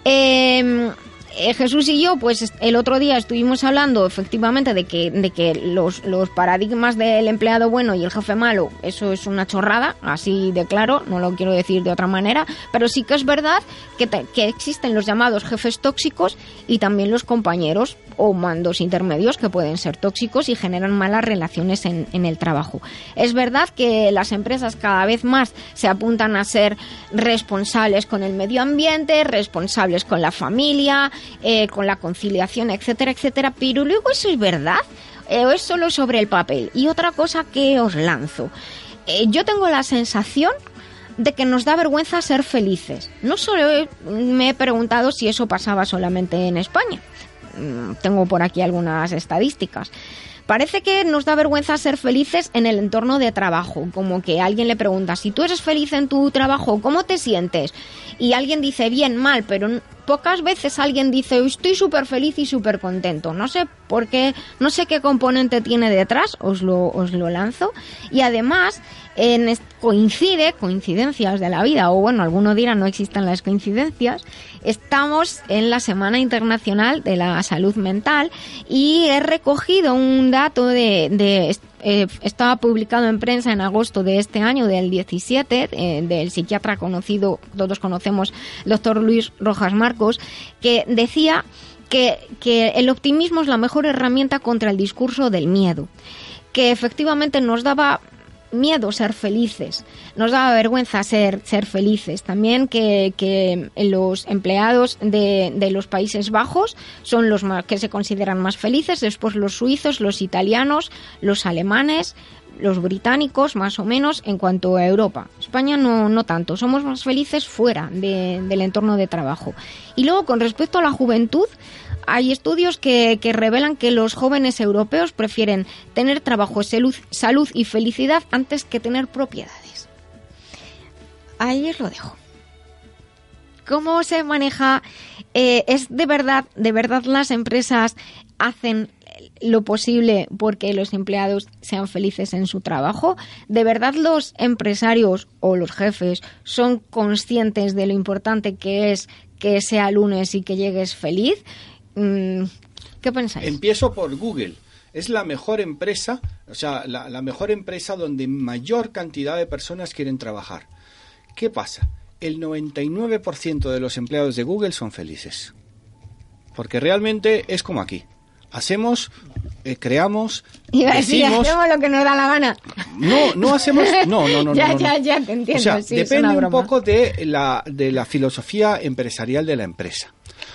Eh, eh, Jesús y yo, pues el otro día estuvimos hablando efectivamente de que, de que los, los, paradigmas del empleado bueno y el jefe malo, eso es una chorrada, así de claro, no lo quiero decir de otra manera, pero sí que es verdad que, que existen los llamados jefes tóxicos y también los compañeros o mandos intermedios que pueden ser tóxicos y generan malas relaciones en, en el trabajo. Es verdad que las empresas cada vez más se apuntan a ser responsables con el medio ambiente, responsables con la familia, eh, con la conciliación, etcétera, etcétera, pero luego eso es verdad eh, o es solo sobre el papel. Y otra cosa que os lanzo, eh, yo tengo la sensación de que nos da vergüenza ser felices. No solo me he preguntado si eso pasaba solamente en España. Mm, tengo por aquí algunas estadísticas. Parece que nos da vergüenza ser felices en el entorno de trabajo, como que alguien le pregunta, si tú eres feliz en tu trabajo, ¿cómo te sientes? Y alguien dice, bien, mal, pero pocas veces alguien dice, estoy súper feliz y súper contento. No sé por qué, no sé qué componente tiene detrás, os lo, os lo lanzo. Y además, en, coincide, coincidencias de la vida, o bueno, alguno dirá no existen las coincidencias, estamos en la Semana Internacional de la Salud Mental y he recogido un dato de, eh, estaba publicado en prensa en agosto de este año, del 17, eh, del psiquiatra conocido, todos conocemos, doctor Luis Rojas Marcos, que decía que, que el optimismo es la mejor herramienta contra el discurso del miedo que efectivamente nos daba miedo ser felices, nos daba vergüenza ser, ser felices. También que, que los empleados de, de, los Países Bajos son los más, que se consideran más felices, después los suizos, los italianos, los alemanes, los británicos más o menos en cuanto a Europa. España no, no tanto, somos más felices fuera de, del entorno de trabajo. Y luego con respecto a la juventud, hay estudios que, que, revelan que los jóvenes europeos prefieren tener trabajo, salud, salud y felicidad antes que tener propiedades. Ahí os lo dejo. ¿cómo se maneja? Eh, ¿Es de verdad, de verdad las empresas hacen lo posible porque los empleados sean felices en su trabajo? ¿De verdad los empresarios o los jefes son conscientes de lo importante que es que sea lunes y que llegues feliz? Mm, ¿Qué pensáis? Empiezo por Google. Es la mejor empresa, o sea, la, la mejor empresa donde mayor cantidad de personas quieren trabajar. ¿Qué pasa? El 99% de los empleados de Google son felices. Porque realmente es como aquí. Hacemos, eh, creamos, Iba a decir, decimos... hacemos lo que nos da la gana. No, no hacemos... No, no, no. ya, no, ya, ya, te entiendo. O sea, sí, es depende un poco de la, de la filosofía empresarial de la empresa.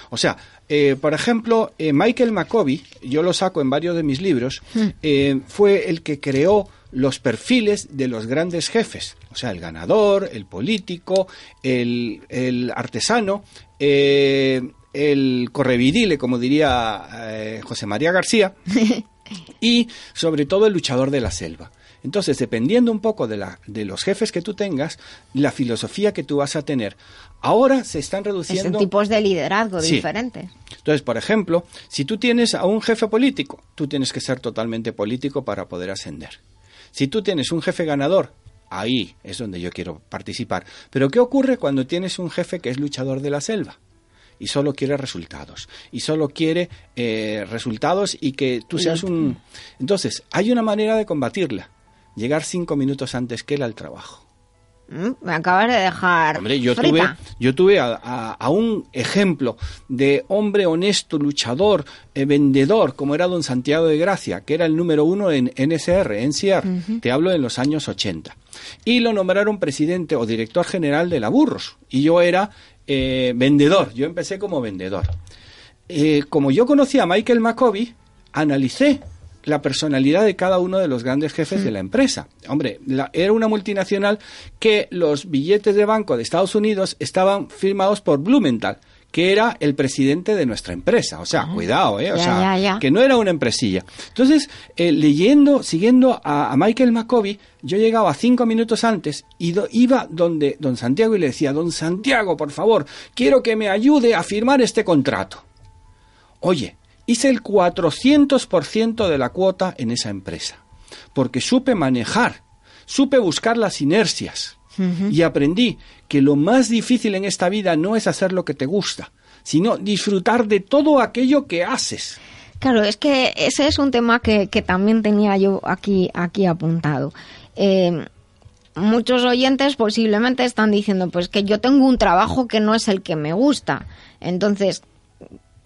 O sea, eh, por ejemplo, eh, Michael McCovey, yo lo saco en varios de mis libros, Hmm. fue el que creó los perfiles de los grandes jefes. O sea, el ganador, el político, el, el artesano, eh, el correvidile, como diría eh, José María García, y sobre todo el luchador de la selva. Entonces, dependiendo un poco de, la, de los jefes que tú tengas, la filosofía que tú vas a tener. Ahora se están Son reduciendo... tipos de liderazgo Sí. diferentes. Entonces, por ejemplo, si tú tienes a un jefe político, tú tienes que ser totalmente político para poder ascender. Si tú tienes un jefe ganador, ahí es donde yo quiero participar. Pero ¿qué ocurre cuando tienes un jefe que es luchador de la selva? Y solo quiere resultados. Y solo quiere eh, resultados y que tú seas un... Entonces, hay una manera de combatirla. Llegar cinco minutos antes que él al trabajo. Mm, Me acabas de dejar Hombre, yo frita. tuve, yo tuve a, a- a un ejemplo de hombre honesto, luchador, eh, vendedor, como era don Santiago de Gracia, que era el número uno en NSR, NCR, Ujú. te hablo en los años 80. Y lo nombraron presidente o director general de la Burros. Y yo era eh, vendedor, yo empecé como vendedor. Eh, como yo conocía a Michael McCovey, analicé la personalidad de cada uno de los grandes jefes de la empresa. Hombre, la- era una multinacional que los billetes de banco de Estados Unidos estaban firmados por Blumenthal, que era el presidente de nuestra empresa. O sea, cuidado, ¿eh? O Ya, sea, ya, ya. que no era una empresilla. Entonces, eh, leyendo, siguiendo a, a Michael McCovey, yo llegaba cinco minutos antes y do- iba donde don Santiago y le decía, don Santiago, por favor, quiero que me ayude a firmar este contrato. Oye, hice el 400% de la cuota en esa empresa, porque supe manejar, supe buscar las inercias y aprendí que lo más difícil en esta vida no es hacer lo que te gusta, sino disfrutar de todo aquello que haces. Claro, es que ese es un tema que, que también tenía yo aquí, aquí apuntado. Eh, muchos oyentes posiblemente están diciendo, pues que yo tengo un trabajo que no es el que me gusta. Entonces,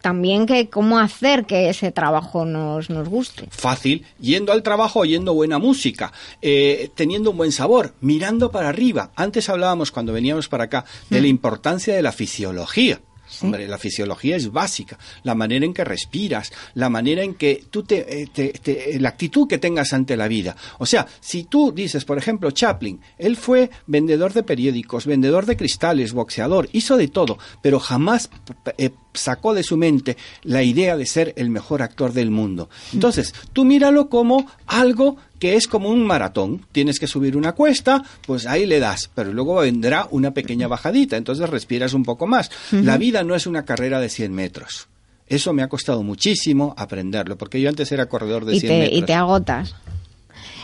también que cómo hacer que ese trabajo nos, nos guste. Fácil, yendo al trabajo oyendo buena música, eh, teniendo un buen sabor, mirando para arriba. Antes hablábamos cuando veníamos para acá de la importancia de la fisiología. Hombre, la fisiología es básica, la manera en que respiras, la manera en que tú te, eh, te- te- la actitud que tengas ante la vida. O sea, si tú dices, por ejemplo, Chaplin, él fue vendedor de periódicos, vendedor de cristales, boxeador, hizo de todo, pero jamás eh, sacó de su mente la idea de ser el mejor actor del mundo. Entonces, tú míralo como algo que es como un maratón. Tienes que subir una cuesta, pues ahí le das, pero luego vendrá una pequeña bajadita, entonces respiras un poco más. La Ujú. vida no es una carrera de 100 metros. Eso me ha costado muchísimo aprenderlo, porque yo antes era corredor de Y 100 te, metros. y te agotas.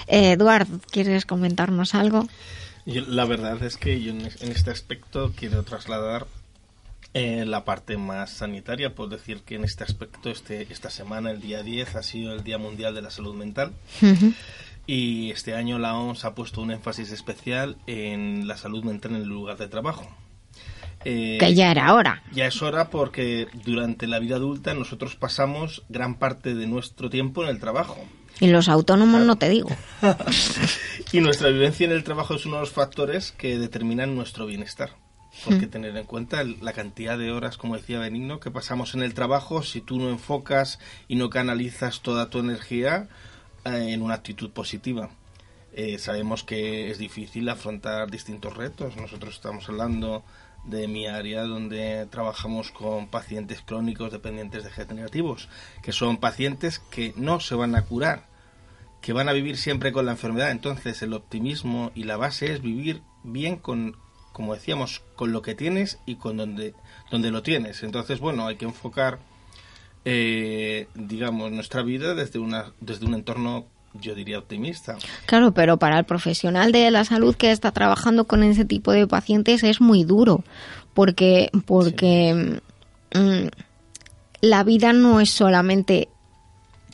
Eh, Eduard, ¿quieres comentarnos algo? Yo- la verdad es que yo en, en este aspecto quiero trasladar eh, la parte más sanitaria. Puedo decir que en este aspecto, este, esta semana, el día 10, ha sido el Día Mundial de la Salud Mental. Y este año la OMS ha puesto un énfasis especial en la salud mental en el lugar de trabajo. Eh, Que ya era hora. Ya es hora porque durante la vida adulta nosotros pasamos gran parte de nuestro tiempo en el trabajo. Y los autónomos no te digo. Y nuestra vivencia en el trabajo es uno de los factores que determinan nuestro bienestar. Porque Mm. tener en cuenta la cantidad de horas, como decía Benigno, que pasamos en el trabajo, si tú no enfocas y no canalizas toda tu energía en una actitud positiva. Eh, sabemos que es difícil afrontar distintos retos. Nosotros estamos hablando de mi área donde trabajamos con pacientes crónicos dependientes de generativos, que son pacientes que no se van a curar, que van a vivir siempre con la enfermedad. Entonces el optimismo y la base es vivir bien con como decíamos, con lo que tienes y con donde, donde lo tienes. Entonces, bueno, hay que enfocar, eh, digamos, nuestra vida desde, una, desde un entorno, yo diría, optimista. Claro, pero para el profesional de la salud que está trabajando con ese tipo de pacientes es muy duro, porque, porque mm, la vida no es solamente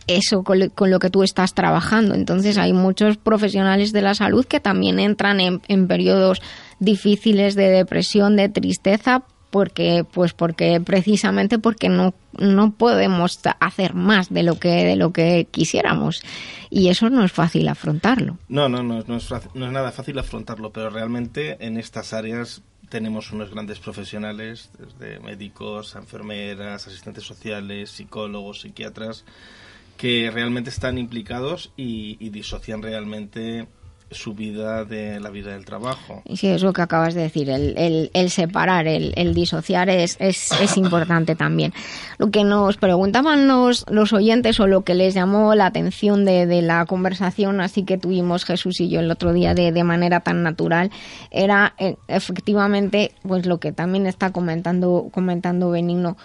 eso con lo, con lo que tú estás trabajando. Entonces hay muchos profesionales de la salud que también entran en, en periodos difíciles de depresión, de tristeza, porque pues porque precisamente porque no no podemos hacer más de lo que de lo que quisiéramos. Y eso no es fácil afrontarlo. No, no, no, no es, no es nada fácil afrontarlo, pero realmente en estas áreas tenemos unos grandes profesionales, desde médicos, enfermeras, asistentes sociales, psicólogos, psiquiatras, que realmente están implicados y disocian realmente su vida de la vida del trabajo. Y sí, eso que acabas de decir, el, el- separar, el, el disociar es, es, es importante también. Lo que nos preguntaban los, los oyentes o lo que les llamó la atención de, de la conversación así que tuvimos Jesús y yo el otro día de, de manera tan natural era eh, efectivamente pues lo que también está comentando, comentando Benigno,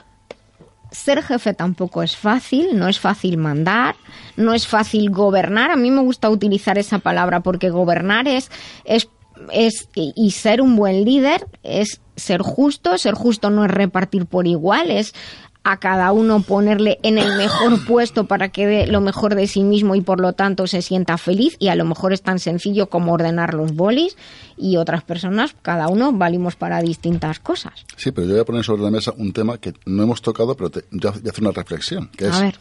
ser jefe tampoco es fácil, no es fácil mandar, no es fácil gobernar. A mí me gusta utilizar esa palabra porque gobernar es, es, es y ser un buen líder es ser justo. Ser justo no es repartir por igual, es a cada uno ponerle en el mejor puesto para que dé lo mejor de sí mismo y por lo tanto se sienta feliz y a lo mejor es tan sencillo como ordenar los bolis y otras personas, cada uno valimos para distintas cosas. Sí, pero yo voy a poner sobre la mesa un tema que no hemos tocado, pero te, yo hacer una reflexión, que es A ver.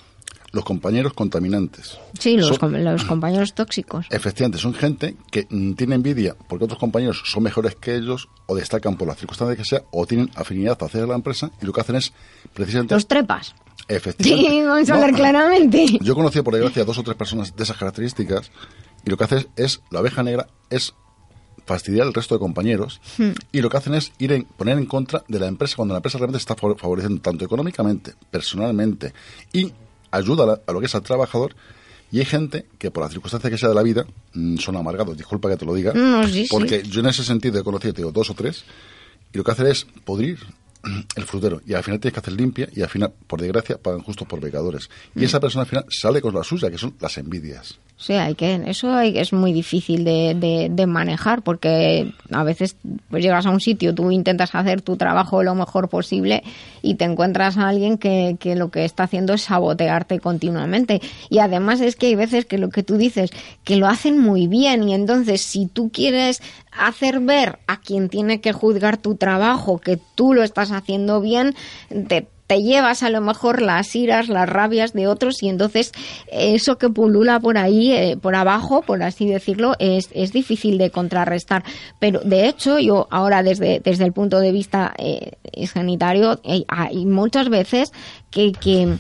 Los compañeros contaminantes. Sí, los, Son- com- los compañeros tóxicos. Efectivamente, son gente que mm, tiene envidia porque otros compañeros son mejores que ellos o destacan por las circunstancias que sea o tienen afinidad hacia la empresa y lo que hacen es precisamente... Los trepas. Efectivamente. Sí, vamos a No, hablar claramente. Yo conocí por desgracia dos o tres personas de esas características y lo que hace es, es- la abeja negra es fastidiar al resto de compañeros Hmm. y lo que hacen es ir en, poner en contra de la empresa cuando la empresa realmente está favor- favoreciendo tanto económicamente, personalmente y ayuda a, lo que es al trabajador y hay gente que por la circunstancia que sea de la vida mm, son amargados, disculpa que te lo diga, No, sí, sí. porque yo en ese sentido he conocido te digo, dos o tres y lo que hacen es podrir el frutero y al final tienes que hacer limpia y al final, por desgracia, pagan justos por pecadores. Y Mm. esa persona al final sale con la suya, que son las envidias. Sí, hay que, eso hay- es muy difícil de, de- de manejar porque a veces pues llegas a un sitio, tú intentas hacer tu trabajo lo mejor posible y te encuentras a alguien que, que lo que está haciendo es sabotearte continuamente. Y además es que hay veces que lo que tú dices, que lo hacen muy bien y entonces si tú quieres hacer ver a quien tiene que juzgar tu trabajo que tú lo estás haciendo bien, te llevas a lo mejor las iras, las rabias de otros y entonces eso que pulula por ahí, eh, por abajo, por así decirlo, es, es difícil de contrarrestar. Pero de hecho, yo ahora desde, desde el punto de vista eh, sanitario, eh, hay muchas veces que, que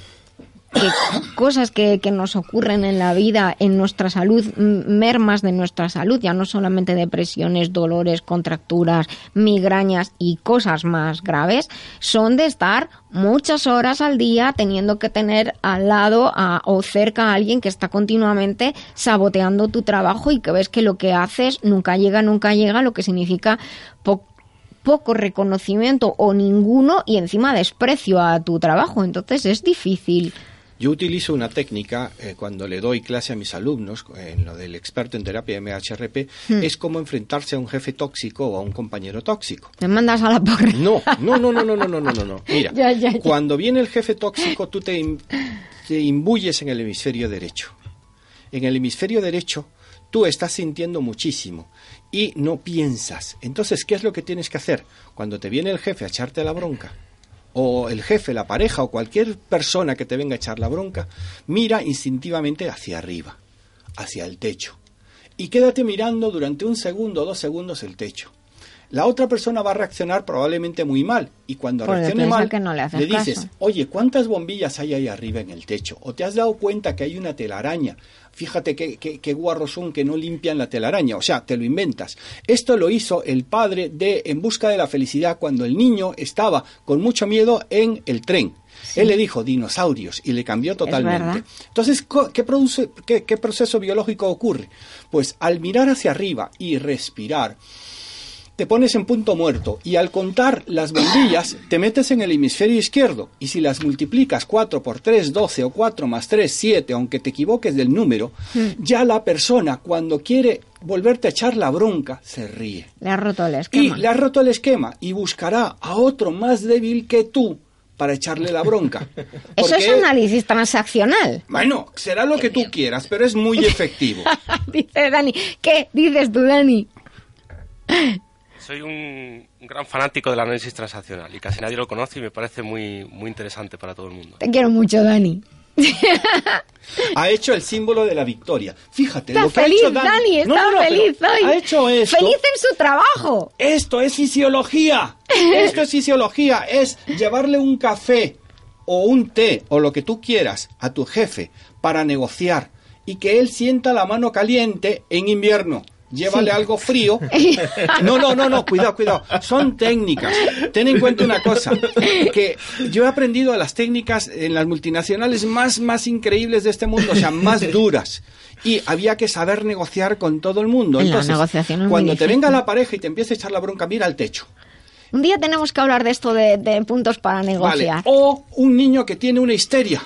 que cosas que, que nos ocurren en la vida, en nuestra salud, mermas de nuestra salud, ya no solamente depresiones, dolores, contracturas, migrañas y cosas más graves, son de estar muchas horas al día teniendo que tener al lado o cerca a alguien que está continuamente saboteando tu trabajo y que ves que lo que haces nunca llega, nunca llega, lo que significa po- poco reconocimiento o ninguno y encima desprecio a tu trabajo. Entonces es difícil. Yo utilizo una técnica eh, cuando le doy clase a mis alumnos, en lo del experto en terapia MHRP, hmm. es como enfrentarse a un jefe tóxico o a un compañero tóxico. ¿Me mandas a la porra? No, no, no, no, no, no, no, no. no. Mira, cuando viene el jefe tóxico, tú te, te imbuyes en el hemisferio derecho. En el hemisferio derecho, tú estás sintiendo muchísimo y no piensas. Entonces, ¿qué es lo que tienes que hacer? Cuando te viene el jefe a echarte la bronca, o el jefe, la pareja, o cualquier persona que te venga a echar la bronca, mira instintivamente hacia arriba, hacia el techo. Y quédate mirando durante un segundo o dos segundos el techo. La otra persona va a reaccionar probablemente muy mal y cuando Porque reaccione mal no le dices, caso. oye, ¿cuántas bombillas hay ahí arriba en el techo? ¿O te has dado cuenta que hay una telaraña? Fíjate qué, qué, qué guarros son que no limpian la telaraña. O sea, te lo inventas. Esto lo hizo el padre de En busca de la felicidad cuando el niño estaba con mucho miedo en el tren. Él le dijo dinosaurios y le cambió totalmente. Entonces, ¿qué, produce, qué, qué proceso biológico ocurre? Pues al mirar hacia arriba y respirar, te pones en punto muerto y al contar las bombillas te metes en el hemisferio izquierdo y si las multiplicas 4 por 3, 12 o 4 más 3, 7, aunque te equivoques del número, ya la persona cuando quiere volverte a echar la bronca se ríe. Le has roto el Y esquema. le has roto el esquema y buscará a otro más débil que tú para echarle la bronca. Eso es análisis transaccional. Bueno, será lo que tú quieras, pero es muy efectivo. Dice Dani. ¿Qué dices tú, Dani? Soy un, un gran fanático del análisis transaccional y casi nadie lo conoce y me parece muy, muy interesante para todo el mundo. Te quiero mucho, Dani. Ha hecho el símbolo de la victoria. Fíjate, Está lo que ha feliz, hecho Dani, está No, no, no, pero feliz hoy. Ha hecho esto. Feliz en su trabajo. Esto es fisiología. Esto es fisiología. Es llevarle un café o un té o lo que tú quieras a tu jefe para negociar y que él sienta la mano caliente en invierno. Llévale Sí. algo frío. No, no, no, no, cuidado, cuidado. Son técnicas. Ten en cuenta una cosa, que yo he aprendido las técnicas en las multinacionales más, más increíbles de este mundo, o sea, más duras. Y había que saber negociar con todo el mundo. En la Entonces, muy cuando te venga la pareja y te empiece a echar la bronca, mira al techo. Un día tenemos que hablar de esto de, de puntos para Vale. negociar. O un niño que tiene una histeria.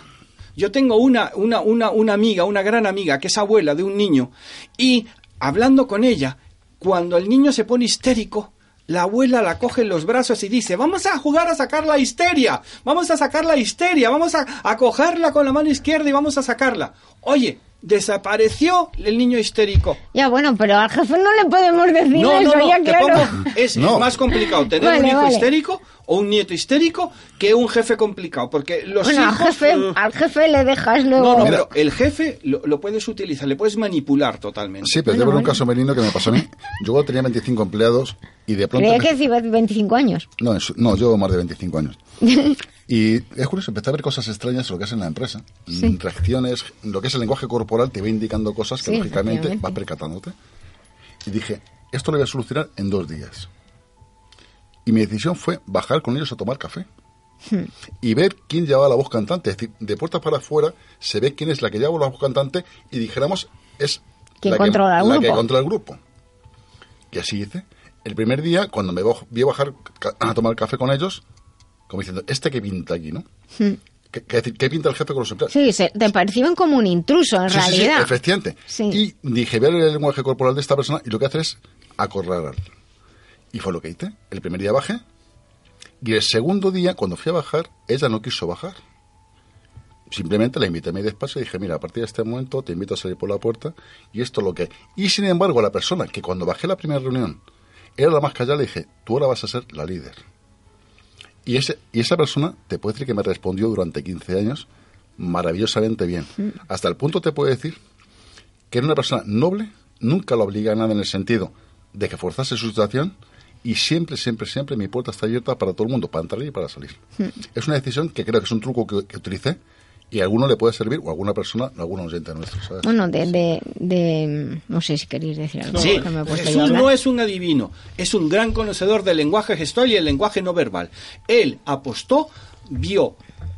Yo tengo una, una, una, una amiga, una gran amiga, que es abuela de un niño, y hablando con ella, cuando el niño se pone histérico, la abuela la coge en los brazos y dice, vamos a jugar a sacar la histeria, vamos a sacar la histeria, vamos a, a cogerla con la mano izquierda y vamos a sacarla. Oye, desapareció el niño histérico. Ya, bueno, pero al jefe no le podemos decir No, eso, no, no, ya te claro. pongo- es No. más complicado tener Vale, un hijo vale. histérico o un nieto histérico que un jefe complicado, porque los Bueno, al hijos... jefe, eh, al jefe le dejas luego... no, no, pero el jefe lo, lo puedes utilizar, le puedes manipular totalmente. Sí, pero yo veo un caso menino que me pasó a mí. Yo tenía 25 empleados y de pronto... Creía me- que decía 25 años. No, es- no, yo más de 25 años. Y es curioso, empecé a ver cosas extrañas en lo que es en la empresa. Sí. Mm, Reacciones, lo que es el lenguaje corporal te va indicando cosas que Sí, lógicamente vas percatándote. Y dije, esto lo voy a solucionar en dos días. Y mi decisión fue bajar con ellos a tomar café. Y ver quién llevaba la voz cantante. Es decir, de puertas para afuera se ve quién es la que lleva la voz cantante y dijéramos, es ¿Quién la, controla que, la que controla el grupo. Y así hice. El primer día, cuando me vi bajar a tomar café con ellos, como diciendo, ¿este qué pinta aquí, no? Hmm. ¿Qué, qué decir, ¿qué pinta el jefe con los empleados? Sí, se- te perciben como un intruso en Sí, sí, sí, realidad. efectivamente. Y dije, ver el lenguaje corporal de esta persona y lo que hace es acorralar. Y fue lo que hice. El primer día bajé y el segundo día, cuando fui a bajar, ella no quiso bajar. Simplemente la invité a mi despacho y dije, mira, a partir de este momento te invito a salir por la puerta y esto es lo que... Y sin embargo, la persona que cuando bajé la primera reunión era la más callada, le dije, tú ahora vas a ser la líder. Y, ese, y esa persona, te puedo decir que me respondió durante 15 años maravillosamente bien. Hasta el punto te puedo decir que era una persona noble, nunca lo obliga a nada en el sentido de que forzase su situación y siempre, siempre, siempre mi puerta está abierta para todo el mundo, para entrar y para salir. Es una decisión que creo que es un truco que, que utilicé y a alguno le puede servir o a alguna persona, o a algún oyente nuestro. ¿sabes? Bueno, de, de, de- No sé si queréis decir algo. Sí, que me Jesús hablar. no es un adivino, es un gran conocedor del lenguaje gestual y el lenguaje no verbal. Él apostó, vio,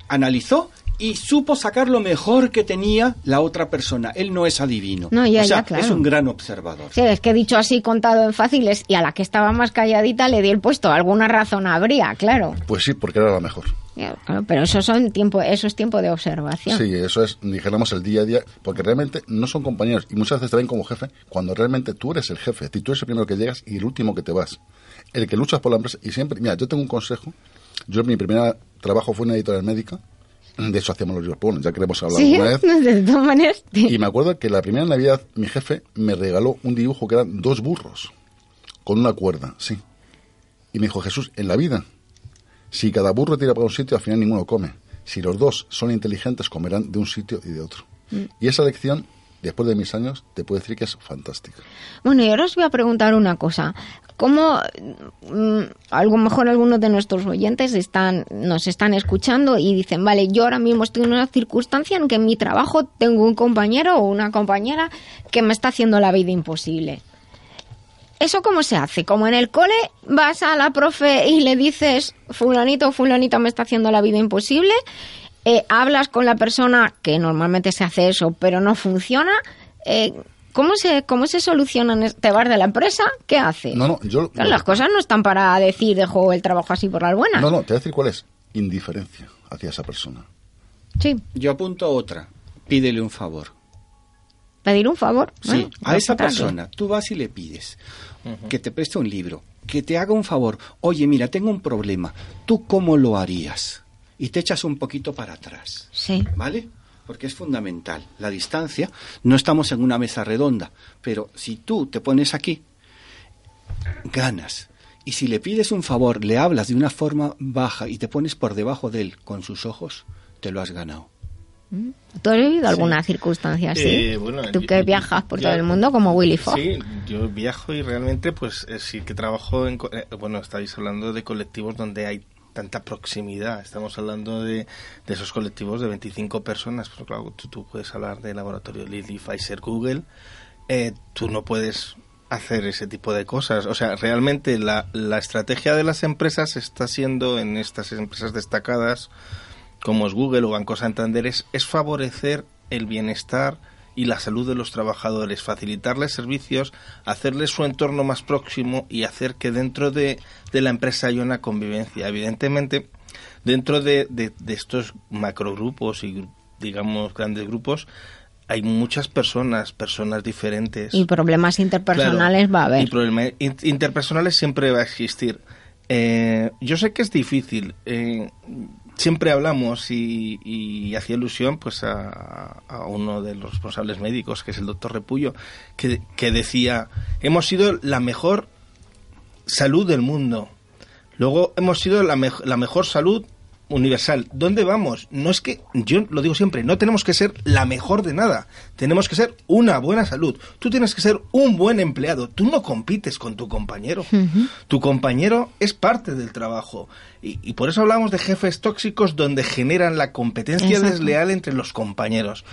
analizó y supo sacar lo mejor que tenía la otra persona. Él no es adivino. No, ya, o sea, ya, claro. es un gran observador. Sí, es que dicho así, contado en fáciles, y a la que estaba más calladita le di el puesto. Alguna razón habría, claro. Pues sí, porque era la mejor. Ya, claro, pero eso, son tiempo, eso es tiempo de observación. Sí, eso es, dijéramos, el día a día, porque realmente no son compañeros y muchas veces te ven como jefe cuando realmente tú eres el jefe, es decir, tú eres el primero que llegas y el último que te vas. El que luchas por la empresa y siempre, mira, yo tengo un consejo, yo mi primer trabajo fue en una editorial médica, de eso hacíamos los bueno, ya que hemos hablado Sí, alguna vez, de todas maneras. y me acuerdo que la primera Navidad mi jefe me regaló un dibujo que eran dos burros con una cuerda, sí. Y me dijo, Jesús, en la vida, si cada burro tira para un sitio, al final ninguno come. Si los dos son inteligentes, comerán de un sitio y de otro. Mm. Y esa lección, después de mis años, te puedo decir que es fantástica. Bueno, y ahora os voy a preguntar una cosa. ¿Cómo, mm, a lo mejor algunos de nuestros oyentes están, nos están escuchando y dicen, vale, yo ahora mismo estoy en una circunstancia en que en mi trabajo tengo un compañero o una compañera que me está haciendo la vida imposible? ¿Eso cómo se hace? Como en el cole vas a la profe y le dices, fulanito fulanita me está haciendo la vida imposible, eh, hablas con la persona, que normalmente se hace eso, pero no funciona. Eh, ¿cómo se, cómo se solucionan? ¿Te vas de la empresa? ¿Qué haces? No, no, yo... Claro, las cosas no están para decir dejo el trabajo así por las buenas. No, no, te voy a decir cuál es. Indiferencia hacia esa persona. Sí, Yo apunto otra. Pídele un favor. pedir un favor. Sí, Bueno, a esa persona tú vas y le pides que te preste un libro, que te haga un favor. Oye, mira, tengo un problema. ¿Tú cómo lo harías? Y te echas un poquito para atrás. Sí. ¿Vale? Porque es fundamental. La distancia, no estamos en una mesa redonda, pero si tú te pones aquí, ganas. Y si le pides un favor, le hablas de una forma baja y te pones por debajo de él con sus ojos, te lo has ganado. ¿Tú has vivido alguna circunstancia así? Eh, bueno, Tú yo- que viajas por yo- todo el mundo como Willy Fox. Sí, yo viajo y realmente pues eh, sí que trabajo en... eh, bueno, estáis hablando de colectivos donde hay tanta proximidad. Estamos hablando de, de esos colectivos de 25 personas. Pero claro, tú, puedes hablar de laboratorio Lilly, Pfizer, Google. Eh, tú no puedes hacer ese tipo de cosas. O sea, realmente la, la estrategia de las empresas está siendo en estas empresas destacadas como es Google o Banco Santander, es, es favorecer el bienestar y la salud de los trabajadores, facilitarles servicios, hacerles su entorno más próximo y hacer que dentro de, de la empresa haya una convivencia. Evidentemente, dentro de, de- de estos macrogrupos y, digamos, grandes grupos, hay muchas personas, personas diferentes. Y problemas interpersonales Claro, va a haber. Y problemas in- interpersonales siempre va a existir. Eh, yo sé que es difícil. eh, siempre hablamos y, hacía ilusión pues a, uno de los responsables médicos, que es el doctor Repullo, que, decía, hemos sido la mejor salud del mundo. Luego hemos sido la, mej- la mejor salud universal. ¿Dónde vamos? No es que, yo lo digo siempre, no tenemos que ser la mejor de nada. Tenemos que ser una buena salud. Tú tienes que ser un buen empleado. Tú no compites con tu compañero. Tu compañero es parte del trabajo. Y, y por eso hablamos de jefes tóxicos donde generan la competencia Exacto. desleal entre los compañeros.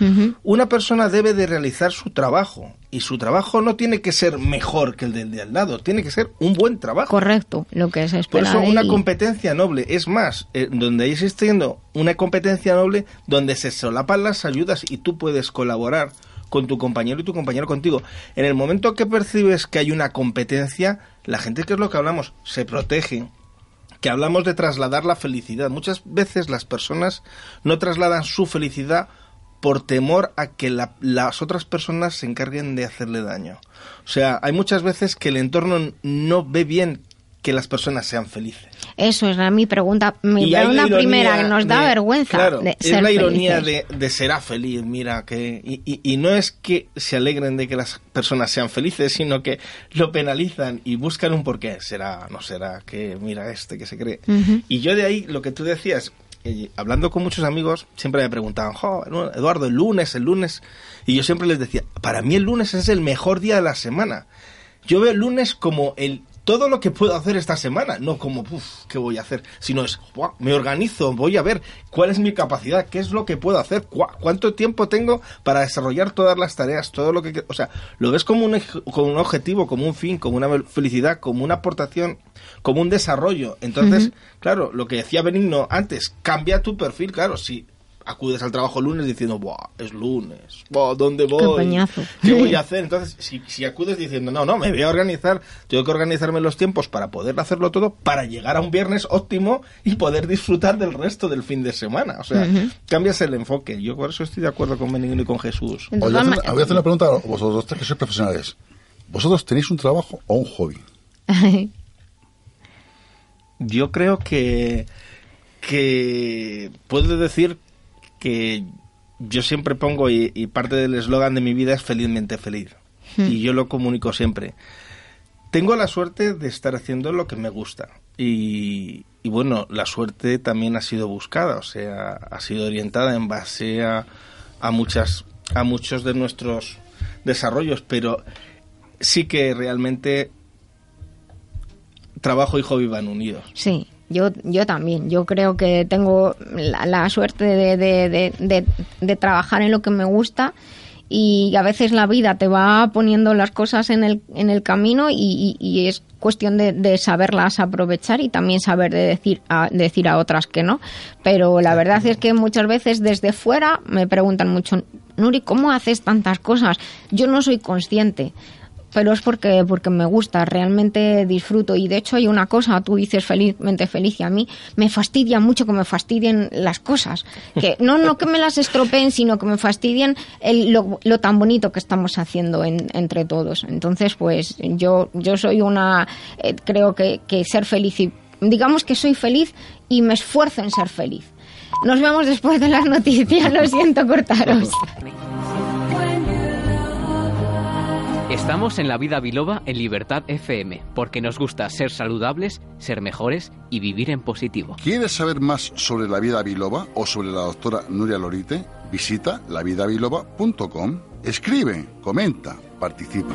Una persona debe de realizar su trabajo y su trabajo no tiene que ser mejor que el del de al lado, tiene que ser un buen trabajo. Correcto, lo que se Por espera eso de una competencia noble es más, eh, donde hay existiendo una competencia noble donde se solapan las ayudas y tú puedes colaborar con tu compañero y tu compañero contigo. En el momento que percibes que hay una competencia, la gente que es lo que hablamos, se protege, que hablamos de trasladar la felicidad. Muchas veces las personas no trasladan su felicidad por temor a que la- las otras personas se encarguen de hacerle daño. O sea, hay muchas veces que el entorno no ve bien que las personas sean felices. Eso es la- mi pregunta. Mi pregunta primera que nos da de- vergüenza. Claro, de es la ironía de, de será feliz, mira, que y, y- y no es que se alegren de que las personas sean felices, sino que lo penalizan y buscan un porqué. Será, no será, que mira este que se cree. Y yo de ahí, lo que tú decías, hablando con muchos amigos, siempre me preguntaban, "Jo, Eduardo, el lunes, el lunes. Y yo siempre les decía, para mí el lunes es el mejor día de la semana. Yo veo el lunes como el todo lo que puedo hacer esta semana, no como, uff, ¿qué voy a hacer? Sino es, "Buah, me organizo, voy a ver cuál es mi capacidad, qué es lo que puedo hacer, Cuá- cuánto tiempo tengo para desarrollar todas las tareas, todo lo que... O sea, lo ves como un, como un objetivo, como un fin, como una felicidad, como una aportación, como un desarrollo. Entonces, claro, lo que decía Benigno antes, cambia tu perfil, claro, si acudes al trabajo lunes diciendo, Buah, es lunes, Buah, ¿dónde voy? ¿Qué voy a hacer? Entonces, si, si acudes diciendo, no, no, me voy a organizar, tengo que organizarme los tiempos para poder hacerlo todo, para llegar a un viernes óptimo y poder disfrutar del resto del fin de semana. O sea, cambias el enfoque. Yo por eso estoy de acuerdo con Benigno y con Jesús. Oye, voy a hacer, voy a hacer una pregunta a vosotros tres que sois profesionales. ¿Vosotros tenéis un trabajo o un hobby? Yo creo que, que puedo decir que yo siempre pongo, y, y parte del eslogan de mi vida es felizmente feliz. Hmm. Y yo lo comunico siempre. Tengo la suerte de estar haciendo lo que me gusta. Y, y bueno, la suerte también ha sido buscada, o sea, ha sido orientada en base a, a, muchas, a muchos de nuestros desarrollos, pero sí que realmente trabajo y hobby van unidos. Sí, yo, yo también. Yo creo que tengo la, la suerte de, de- de- trabajar en lo que me gusta y a veces la vida te va poniendo las cosas en el, en el camino y, y- y es cuestión de, de saberlas aprovechar y también saber de decir a, decir a otras que no. Pero la verdad es que muchas veces desde fuera me preguntan mucho Nuri, ¿cómo haces tantas cosas? Yo no soy consciente pero es porque, porque me gusta, realmente disfruto. Y de hecho hay una cosa, tú dices felizmente feliz y a mí me fastidia mucho que me fastidien las cosas. Que no, no que me las estropeen, sino que me fastidien el, lo, lo, tan bonito que estamos haciendo en, entre todos. Entonces, pues yo, yo soy una, eh, creo que, que ser feliz y digamos que soy feliz y me esfuerzo en ser feliz. Nos vemos después de las noticias, lo siento cortaros. Estamos en la vida biloba en Libertad FM, porque nos gusta ser saludables, ser mejores y vivir en positivo. ¿Quieres saber más sobre la vida biloba o sobre la doctora Nuria Lorite? Visita lavidabiloba.com. Escribe, comenta, participa.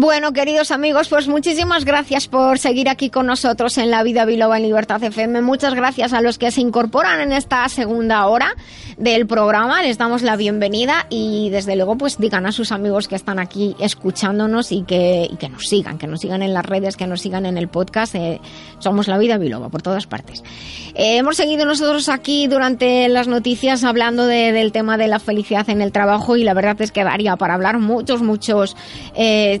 Bueno, queridos amigos, pues muchísimas gracias por seguir aquí con nosotros en La Vida Biloba en Libertad FM. Muchas gracias a los que se incorporan en esta segunda hora del programa. Les damos la bienvenida y desde luego pues digan a sus amigos que están aquí escuchándonos y que, que nos sigan, que nos sigan en las redes, que nos sigan en el podcast. Eh, somos La Vida Biloba por todas partes. Eh, hemos seguido nosotros aquí durante las noticias hablando de, del tema de la felicidad en el trabajo y la verdad es que daría para hablar muchos, muchos... Eh,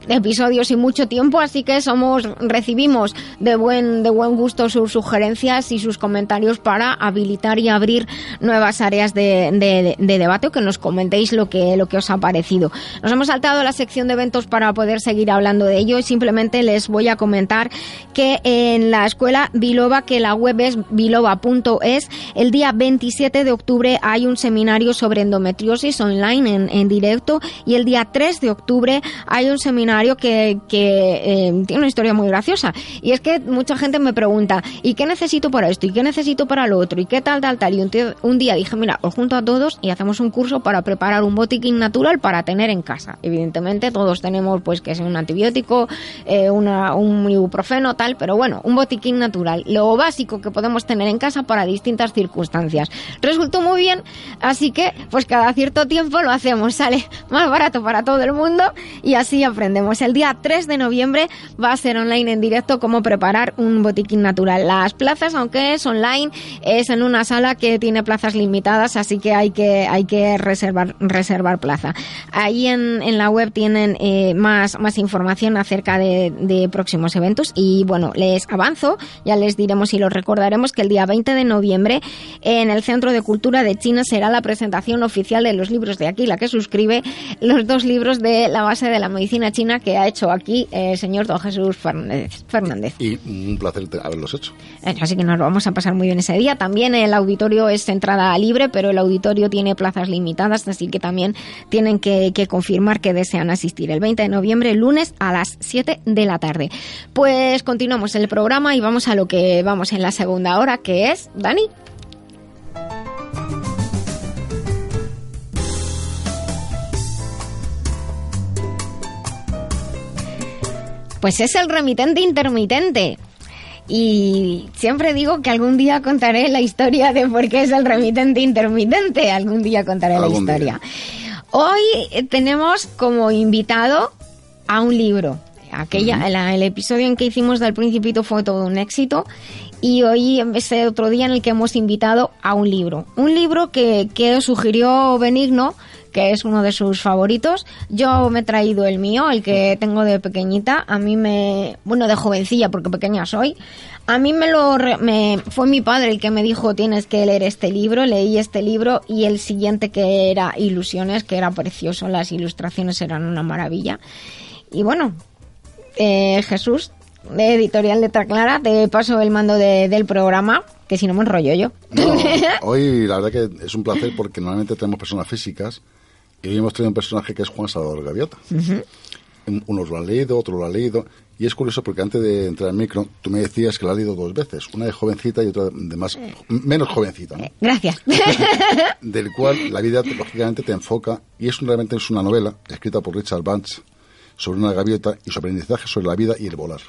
episodios y mucho tiempo, así que somos recibimos de buen de buen gusto sus sugerencias y sus comentarios para habilitar y abrir nuevas áreas de, de, de, debate o que nos comentéis lo que lo que os ha parecido. Nos hemos saltado la sección de eventos para poder seguir hablando de ello y simplemente les voy a comentar que en la escuela Biloba, que la web es biloba.es, el día 27 de octubre hay un seminario sobre endometriosis online en, en directo y el día 3 de octubre hay un seminario que, que eh, tiene una historia muy graciosa. Y es que mucha gente me pregunta, ¿y qué necesito para esto? ¿Y qué necesito para lo otro? ¿Y qué tal, tal, tal? Y un, día dije, mira, os junto a todos y hacemos un curso para preparar un botiquín natural para tener en casa. Evidentemente todos tenemos pues que es un antibiótico, eh, un ibuprofeno, tal, pero bueno, un botiquín natural. Lo básico que podemos tener en casa para distintas circunstancias. Resultó muy bien, así que pues cada cierto tiempo lo hacemos. Sale más barato para todo el mundo y así aprendemos. El día 3 de noviembre va a ser online en directo cómo preparar un botiquín natural. Las plazas, aunque es online, es en una sala que tiene plazas limitadas, así que hay que, hay que reservar, reservar plaza. Ahí en, en la web tienen eh, más, más información acerca de, próximos eventos y bueno, les avanzo, ya les diremos y los recordaremos que el día 20 de noviembre en el Centro de Cultura de China será la presentación oficial de los libros de aquí, la que suscribe los dos libros de la base de la medicina china que ha hecho aquí el señor don Jesús Fernández. Y un placer haberlos hecho. Así que nos lo vamos a pasar muy bien ese día. También el auditorio es entrada libre, pero el auditorio tiene plazas limitadas, así que también tienen que, que confirmar que desean asistir el 20 de noviembre, lunes a las 7 de la tarde. Pues continuamos el programa y vamos a lo que vamos en la segunda hora, que es, Dani. Pues es el remitente intermitente. Y siempre digo que algún día contaré la historia de por qué es el remitente intermitente. Algún día contaré ¿Algún la historia. Día? Hoy tenemos como invitado a un libro. Aquella, uh -huh. la, el episodio en que hicimos del Principito fue todo un éxito. Y hoy es otro día en el que hemos invitado a un libro. Un libro que, que sugirió Benigno que es uno de sus favoritos. Yo me he traído el mío, el que tengo de pequeñita. A mí me, bueno, de jovencilla, porque pequeña soy. A mí me lo, me, fue mi padre el que me dijo tienes que leer este libro. Leí este libro y el siguiente que era Ilusiones, que era precioso. Las ilustraciones eran una maravilla. Y bueno, eh, Jesús, de Editorial Letra Clara, te paso el mando de, del programa, que si no me enrollo yo. No, hoy la verdad que es un placer porque normalmente tenemos personas físicas y hoy hemos traído un personaje que es Juan Salvador Gaviota. Uh -huh. Unos lo han leído, otros lo han leído. Y es curioso porque antes de entrar al micro, tú me decías que lo has leído dos veces. Una de jovencita y otra de más, menos jovencita. ¿no? Gracias. Del cual la vida, lógicamente, te enfoca. Y es realmente es una novela escrita por Richard Banks sobre una gaviota y su aprendizaje sobre la vida y el volar.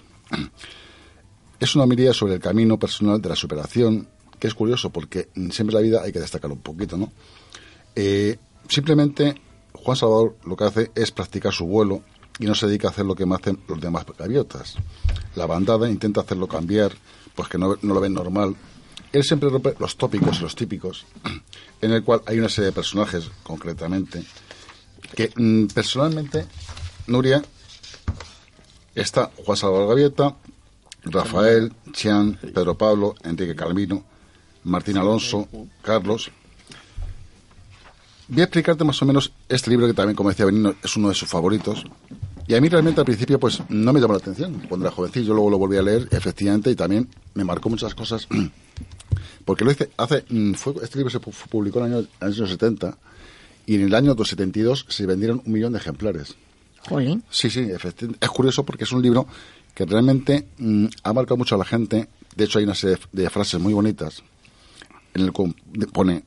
Es una mirada sobre el camino personal de la superación, que es curioso porque siempre en la vida hay que destacarlo un poquito, ¿no? Eh, simplemente Juan Salvador lo que hace es practicar su vuelo y no se dedica a hacer lo que más hacen los demás gaviotas. La bandada intenta hacerlo cambiar, pues que no, no lo ven normal. Él siempre rompe los tópicos y los típicos, en el cual hay una serie de personajes, concretamente, que mm, personalmente, Nuria, está Juan Salvador Gaviota, Rafael, Chian, Pedro Pablo, Enrique Calvino, Martín Alonso, Carlos. Voy a explicarte más o menos este libro que también, como decía Benino, es uno de sus favoritos. Y a mí realmente al principio pues no me llamó la atención. Cuando era jovencillo luego lo volví a leer, efectivamente, y también me marcó muchas cosas. Porque lo hice hace... mm, Fue, este libro se pu- publicó en el año, en el año 70 y en el año 272 se vendieron un millón de ejemplares. Jolín. Sí, sí, efectivamente. Es curioso porque es un libro que realmente mm, ha marcado mucho a la gente. De hecho, hay una serie de, de frases muy bonitas en el que pone,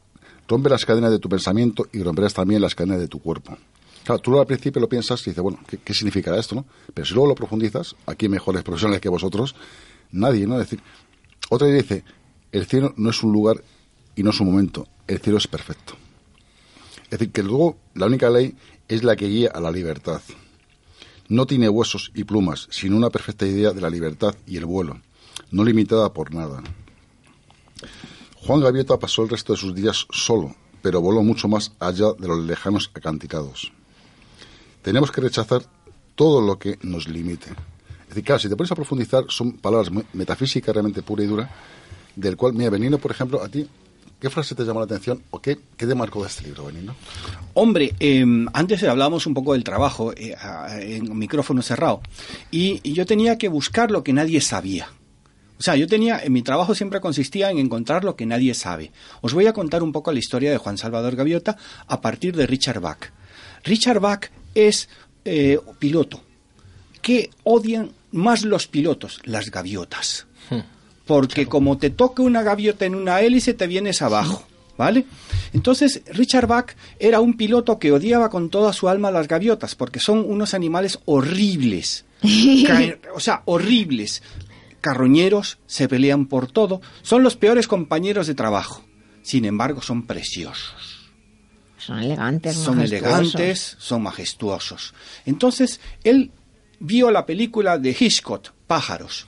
rompe las cadenas de tu pensamiento y romperás también las cadenas de tu cuerpo. Claro, tú al principio lo piensas y dices, bueno, ¿qué, significará esto? no? Pero si luego lo profundizas, aquí hay mejores profesionales que vosotros, nadie, ¿no? Es decir, otra idea dice, el cielo no es un lugar y no es un momento, el cielo es perfecto. Es decir, que luego la única ley es la que guía a la libertad. No tiene huesos y plumas, sino una perfecta idea de la libertad y el vuelo, no limitada por nada. Juan Gaviota pasó el resto de sus días solo, pero voló mucho más allá de los lejanos acantilados. Tenemos que rechazar todo lo que nos limite. Es decir, claro, si te pones a profundizar, son palabras metafísicas realmente pura y dura, del cual, mira, Benino, por ejemplo, a ti, ¿qué frase te llamó la atención o qué, qué te marcó de este libro, Benino? Hombre, eh, antes hablábamos un poco del trabajo eh, en micrófono cerrado y yo tenía que buscar lo que nadie sabía. O sea, yo tenía, en mi trabajo siempre consistía en encontrar lo que nadie sabe. Os voy a contar un poco la historia de Juan Salvador Gaviota a partir de Richard Bach. Richard Bach es eh, piloto. ¿Qué odian más los pilotos? Las gaviotas. Porque como te toque una gaviota en una hélice, te vienes abajo. ¿Vale? Entonces, Richard Bach era un piloto que odiaba con toda su alma las gaviotas, porque son unos animales horribles. O sea, horribles. Carroñeros, se pelean por todo, son los peores compañeros de trabajo. Sin embargo, son preciosos. Son elegantes, Son majestuosos. elegantes, son majestuosos. Entonces, él vio la película de Hitchcock, Pájaros.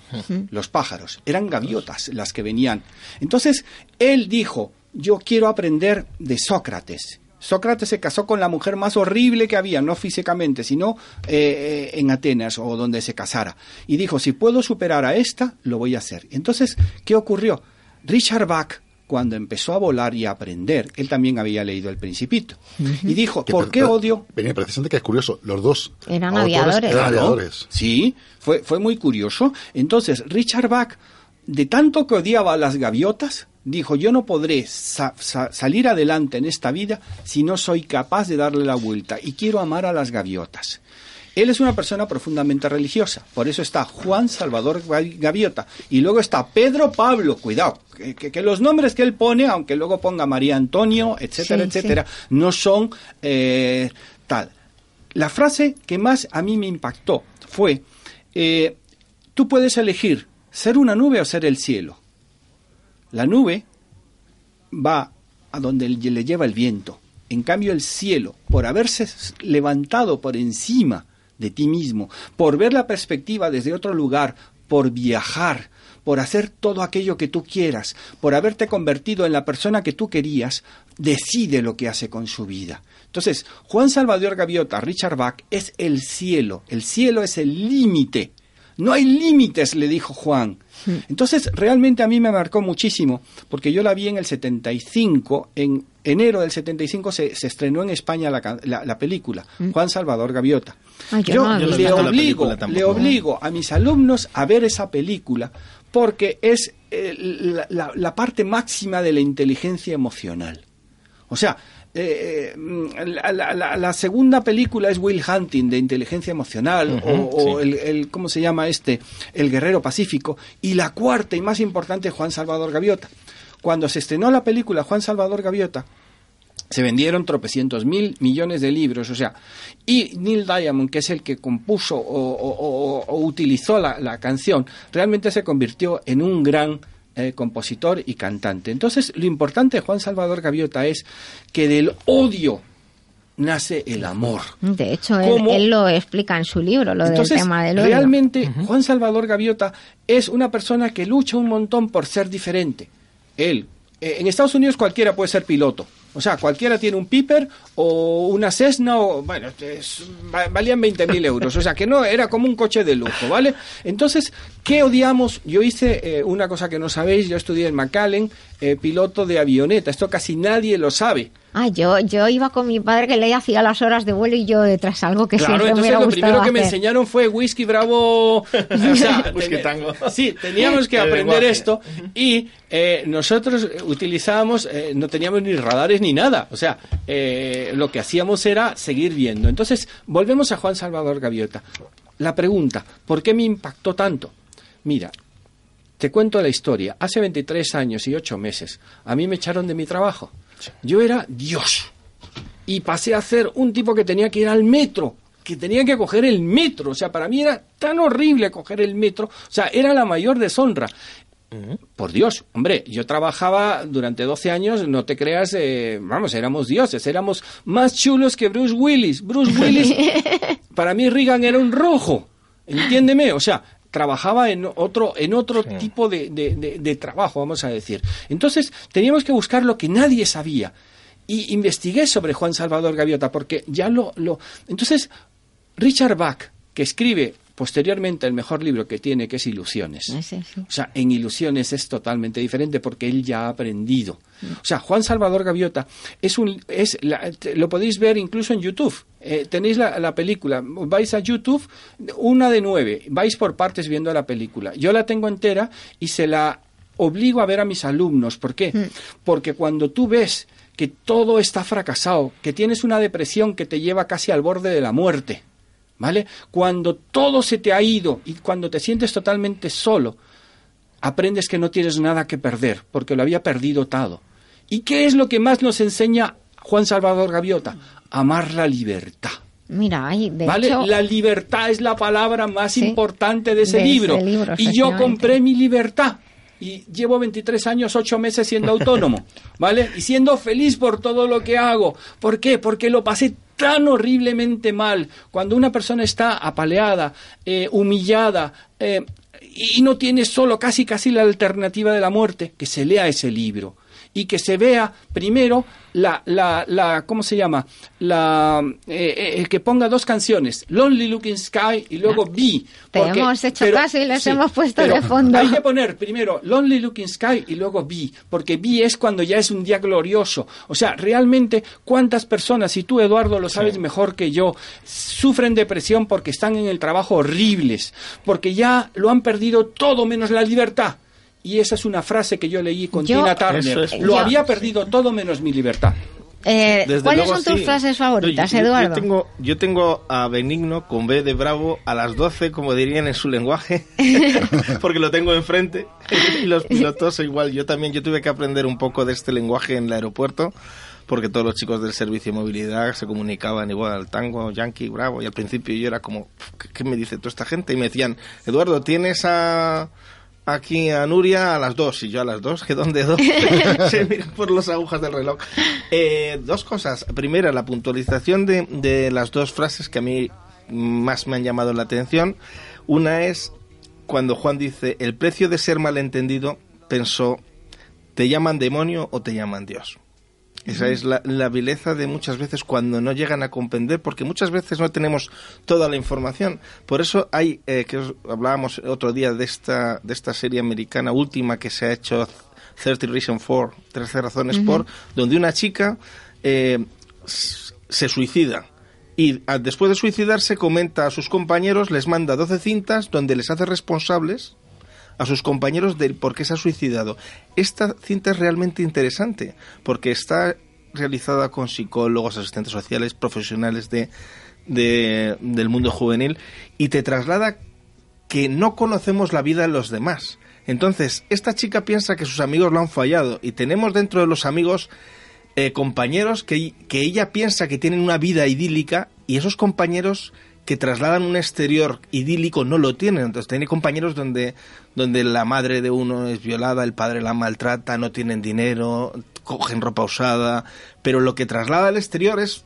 Los pájaros, eran gaviotas las que venían. Entonces, él dijo, yo quiero aprender de Sócrates. Sócrates se casó con la mujer más horrible que había, no físicamente, sino eh, eh, en Atenas o donde se casara. Y dijo, si puedo superar a esta, lo voy a hacer. Entonces, ¿qué ocurrió? Richard Bach, cuando empezó a volar y a aprender, él también había leído El Principito. Y dijo, ¿por qué odio? Benino, precisamente que es curioso, los dos Eran aviadores. eran aviadores. Sí, fue, fue muy curioso. Entonces, Richard Bach, de tanto que odiaba a las gaviotas, dijo, yo no podré sa- sa- salir adelante en esta vida si no soy capaz de darle la vuelta y quiero amar a las gaviotas. Él es una persona profundamente religiosa, por eso está Juan Salvador Ga- Gaviota y luego está Pedro Pablo, cuidado, que, que- que los nombres que él pone, aunque luego ponga María Antonio, etcétera, Sí, sí. etcétera, no son eh, tal. La frase que más a mí me impactó fue, eh, tú puedes elegir ser una nube o ser el cielo. La nube va a donde le lleva el viento. En cambio, el cielo, por haberse levantado por encima de ti mismo, por ver la perspectiva desde otro lugar, por viajar, por hacer todo aquello que tú quieras, por haberte convertido en la persona que tú querías, decide lo que hace con su vida. Entonces, Juan Salvador Gaviota, Richard Bach, es el cielo. El cielo es el límite. No hay límites, le dijo Juan. Entonces, realmente a mí me marcó muchísimo, porque yo la vi en el 75, en enero del 75 se, se estrenó en España la, la- la película, Juan Salvador Gaviota. Ay, yo no le, obligo, le obligo a mis alumnos a ver esa película, porque es eh, la, la- la parte máxima de la inteligencia emocional. O sea, eh, eh, la, la- la- la segunda película es Will Hunting de inteligencia emocional o, o el, el- ¿cómo se llama este? El Guerrero Pacífico y la cuarta y más importante Juan Salvador Gaviota. Cuando se estrenó la película Juan Salvador Gaviota se vendieron tropecientos mil millones de libros, o sea, y Neil Diamond, que es el que compuso o, o- o- o utilizó la, la canción, realmente se convirtió en un gran eh, compositor y cantante. Entonces, lo importante de Juan Salvador Gaviota es que del odio nace el amor. De hecho, él, él lo explica en su libro, lo Entonces, del tema del odio. realmente Juan Salvador Gaviota es una persona que lucha un montón por ser diferente. Él, eh, en Estados Unidos cualquiera puede ser piloto. O sea, cualquiera tiene un Piper o una Cessna o, bueno, es- va- valían 20.000 euros. O sea, que no, era como un coche de lujo, ¿vale? Entonces, ¿qué odiamos? Yo hice eh, una cosa que no sabéis, yo estudié en McAllen, eh, piloto de avioneta. Esto casi nadie lo sabe. Ah, yo, yo iba con mi padre que le hacía las horas de vuelo y yo detrás algo que Claro, siempre me entonces lo primero que me enseñaron fue whisky bravo. O sea, Whisky tango. Sí, teníamos que aprender esto y eh, nosotros utilizábamos, eh, no teníamos ni radares ni nada. O sea, eh, lo que hacíamos era seguir viendo. Entonces, volvemos a Juan Salvador Gaviota. La pregunta, ¿por qué me impactó tanto? Mira, te cuento la historia. Hace 23 años y 8 meses, a mí me echaron de mi trabajo. Yo era Dios. Y pasé a ser un tipo que tenía que ir al metro, que tenía que coger el metro. O sea, para mí era tan horrible coger el metro. O sea, era la mayor deshonra. Por Dios, hombre, yo trabajaba durante 12 años, no te creas, eh, vamos, éramos dioses, éramos más chulos que Bruce Willis. Bruce Willis, para mí Reagan era un rojo, entiéndeme, o sea, trabajaba en otro, en otro tipo de, de- de- de trabajo, vamos a decir. Entonces, teníamos que buscar lo que nadie sabía. Y investigué sobre Juan Salvador Gaviota, porque ya lo... lo... Entonces, Richard Bach, que escribe posteriormente el mejor libro que tiene, que es Ilusiones. O sea, en Ilusiones es totalmente diferente porque él ya ha aprendido. O sea, Juan Salvador Gaviota es un es la- lo podéis ver incluso en YouTube. Eh, tenéis la, la película, vais a YouTube, una de nueve, vais por partes viendo la película. Yo la tengo entera y se la obligo a ver a mis alumnos. ¿Por qué? Porque cuando tú ves que todo está fracasado, que tienes una depresión que te lleva casi al borde de la muerte, ¿vale? Cuando todo se te ha ido y cuando te sientes totalmente solo, aprendes que no tienes nada que perder, porque lo había perdido todo. ¿Y qué es lo que más nos enseña Juan Salvador Gaviota? Amar la libertad. Mira, ay, de ¿Vale? hecho, La libertad es la palabra más importante de ese de ese libro. y yo compré mi libertad. Y llevo 23 años, 8 meses siendo autónomo, ¿vale? Y siendo feliz por todo lo que hago. ¿Por qué? Porque lo pasé tan horriblemente mal. Cuando una persona está apaleada, eh, humillada, eh, y no tiene solo casi casi la alternativa de la muerte, que se lea ese libro y que se vea primero la, la, la ¿cómo se llama? La, eh, eh, el que ponga dos canciones, Lonely Looking Sky y luego Be. Te hemos hecho caso y les hemos puesto de fondo. Hay que poner primero Lonely Looking Sky y luego Be, porque Be es cuando ya es un día glorioso. O sea, realmente, ¿cuántas personas, y tú Eduardo lo sabes mejor que yo, sufren depresión porque están en el trabajo horribles, porque ya lo han perdido todo menos la libertad? Y esa es una frase que yo leí con Yo- Tina Turner. Es. Lo Yo- había perdido todo menos mi libertad. eh, ¿cuáles luego, son tus sí. frases favoritas, No, yo- yo- Eduardo? Yo tengo, yo tengo a Benigno con B de Bravo a las 12, como dirían en su lenguaje, porque lo tengo enfrente. y los pilotos igual. Yo también yo tuve que aprender un poco de este lenguaje en el aeropuerto, porque todos los chicos del servicio de movilidad se comunicaban igual al tango, yankee, bravo. Y al principio yo era como, ¿qué, qué me dice toda esta gente? Y me decían, Eduardo, ¿tienes a aquí a Nuria a las dos y yo a las dos, que dónde dos, se miran por las agujas del reloj. Eh, dos cosas. Primera, la puntualización de, de las dos frases que a mí más me han llamado la atención. Una es cuando Juan dice, el precio de ser malentendido, pensó, ¿te llaman demonio o te llaman Dios? Esa es la, la vileza de muchas veces cuando no llegan a comprender, porque muchas veces no tenemos toda la información. Por eso hay, eh, que os- hablábamos otro día de esta, de esta serie americana última que se ha hecho 30 Reasons for, 13 razones Ujú. por, donde una chica eh, se suicida. Y después de suicidarse comenta a sus compañeros, les manda 12 cintas donde les hace responsables a sus compañeros del por qué se ha suicidado. Esta cinta es realmente interesante porque está realizada con psicólogos, asistentes sociales, profesionales de, de- del mundo juvenil y te traslada que no conocemos la vida de los demás. Entonces, esta chica piensa que sus amigos lo han fallado y tenemos dentro de los amigos eh, compañeros que, que ella piensa que tienen una vida idílica y esos compañeros que trasladan un exterior idílico no lo tienen. Entonces tiene compañeros donde, donde la madre de uno es violada, el padre la maltrata, no tienen dinero, cogen ropa usada, pero lo que traslada al exterior es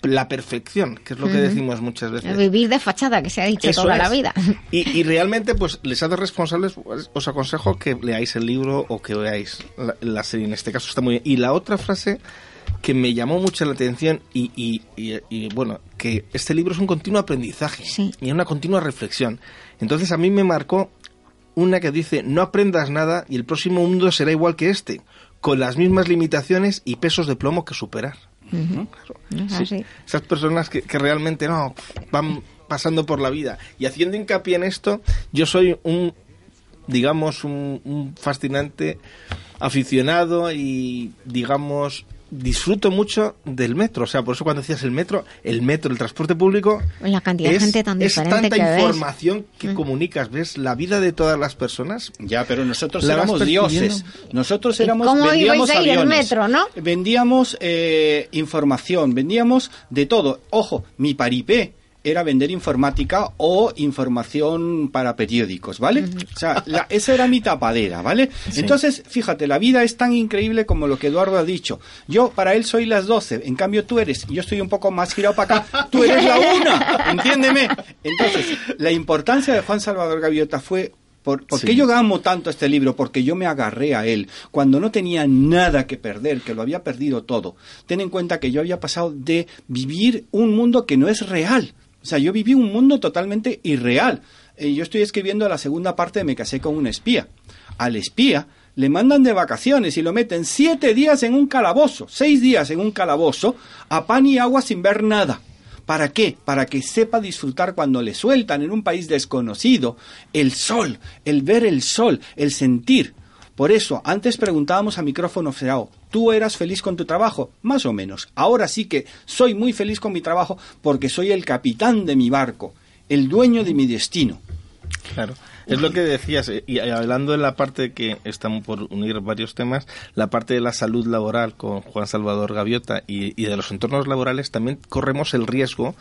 la perfección, que es lo que decimos muchas veces. Vivir de fachada, que se ha dicho Eso toda es. la vida. Y, y realmente, pues, les hace responsables, pues, os aconsejo que leáis el libro o que veáis la, la serie. En este caso está muy bien. Y la otra frase que me llamó mucho la atención y, y- y- y, bueno, que este libro es un continuo aprendizaje y una continua reflexión. Entonces a mí me marcó una que dice, no aprendas nada y el próximo mundo será igual que este, con las mismas limitaciones y pesos de plomo que superar. Sí. Esas personas que, que realmente no van pasando por la vida. Y haciendo hincapié en esto, yo soy un, digamos, un, un fascinante aficionado y, digamos, disfruto mucho del metro. O sea, por eso cuando decías el metro, el metro, el transporte público, La cantidad de es, gente tan es diferente tanta que ves. información que comunicas, ves la vida de todas las personas. Ya, pero nosotros éramos dioses. Nosotros éramos ¿Cómo vendíamos ibais a ir aviones, metro, no? Vendíamos eh, información, vendíamos de todo. Ojo, mi paripé era vender informática o información para periódicos, ¿vale? O sea, la- esa era mi tapadera, ¿vale? Sí. Entonces, fíjate, la vida es tan increíble como lo que Eduardo ha dicho. Yo, para él, soy las 12, en cambio tú eres, yo estoy un poco más girado para acá, tú eres la una, entiéndeme. Entonces, la importancia de Juan Salvador Gaviota fue por, ¿Por Sí. qué yo amo tanto este libro? Porque yo me agarré a él cuando no tenía nada que perder, que lo había perdido todo. Ten en cuenta que yo había pasado de vivir un mundo que no es real. O sea, yo viví un mundo totalmente irreal. Eh, yo estoy escribiendo la segunda parte de Me casé con un espía. Al espía le mandan de vacaciones y lo meten siete días en un calabozo, seis días en un calabozo, a pan y agua sin ver nada. ¿Para qué? Para que sepa disfrutar cuando le sueltan en un país desconocido el sol, el ver el sol, el sentir. Por eso, antes preguntábamos a micrófono cerrado, ¿tú eras feliz con tu trabajo? Más o menos. Ahora sí que soy muy feliz con mi trabajo porque soy el capitán de mi barco, el dueño de mi destino. Claro. Es lo que decías, eh, y hablando de la parte que estamos por unir varios temas, la parte de la salud laboral con Juan Salvador Gaviota y, y de los entornos laborales, también corremos el riesgo.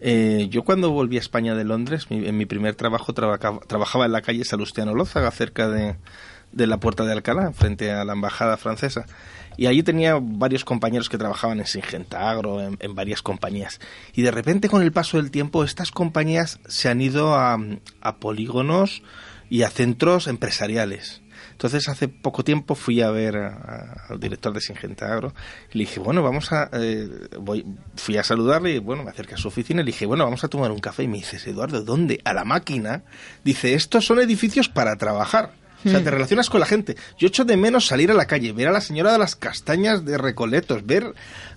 eh, yo cuando volví a España de Londres, mi- en mi primer trabajo trabajaba, trabajaba en la calle Salustiano Lózaga, cerca de, de la Puerta de Alcalá, frente a la embajada francesa. Y allí tenía varios compañeros que trabajaban en Singenta Agro, en, varias compañías. Y de repente, con el paso del tiempo, estas compañías se han ido a, polígonos y a centros empresariales. Entonces, hace poco tiempo fui a ver al director de Singenta Agro y le dije, bueno, vamos a... eh, voy, fui a saludarle y, bueno, me acerqué a su oficina y le dije, bueno, vamos a tomar un café. Y me dices, Eduardo, ¿dónde? A la máquina. Dice, estos son edificios para trabajar. O sea, Hmm. te relacionas con la gente. Yo echo de menos salir a la calle, ver a la señora de las castañas de Recoletos, ver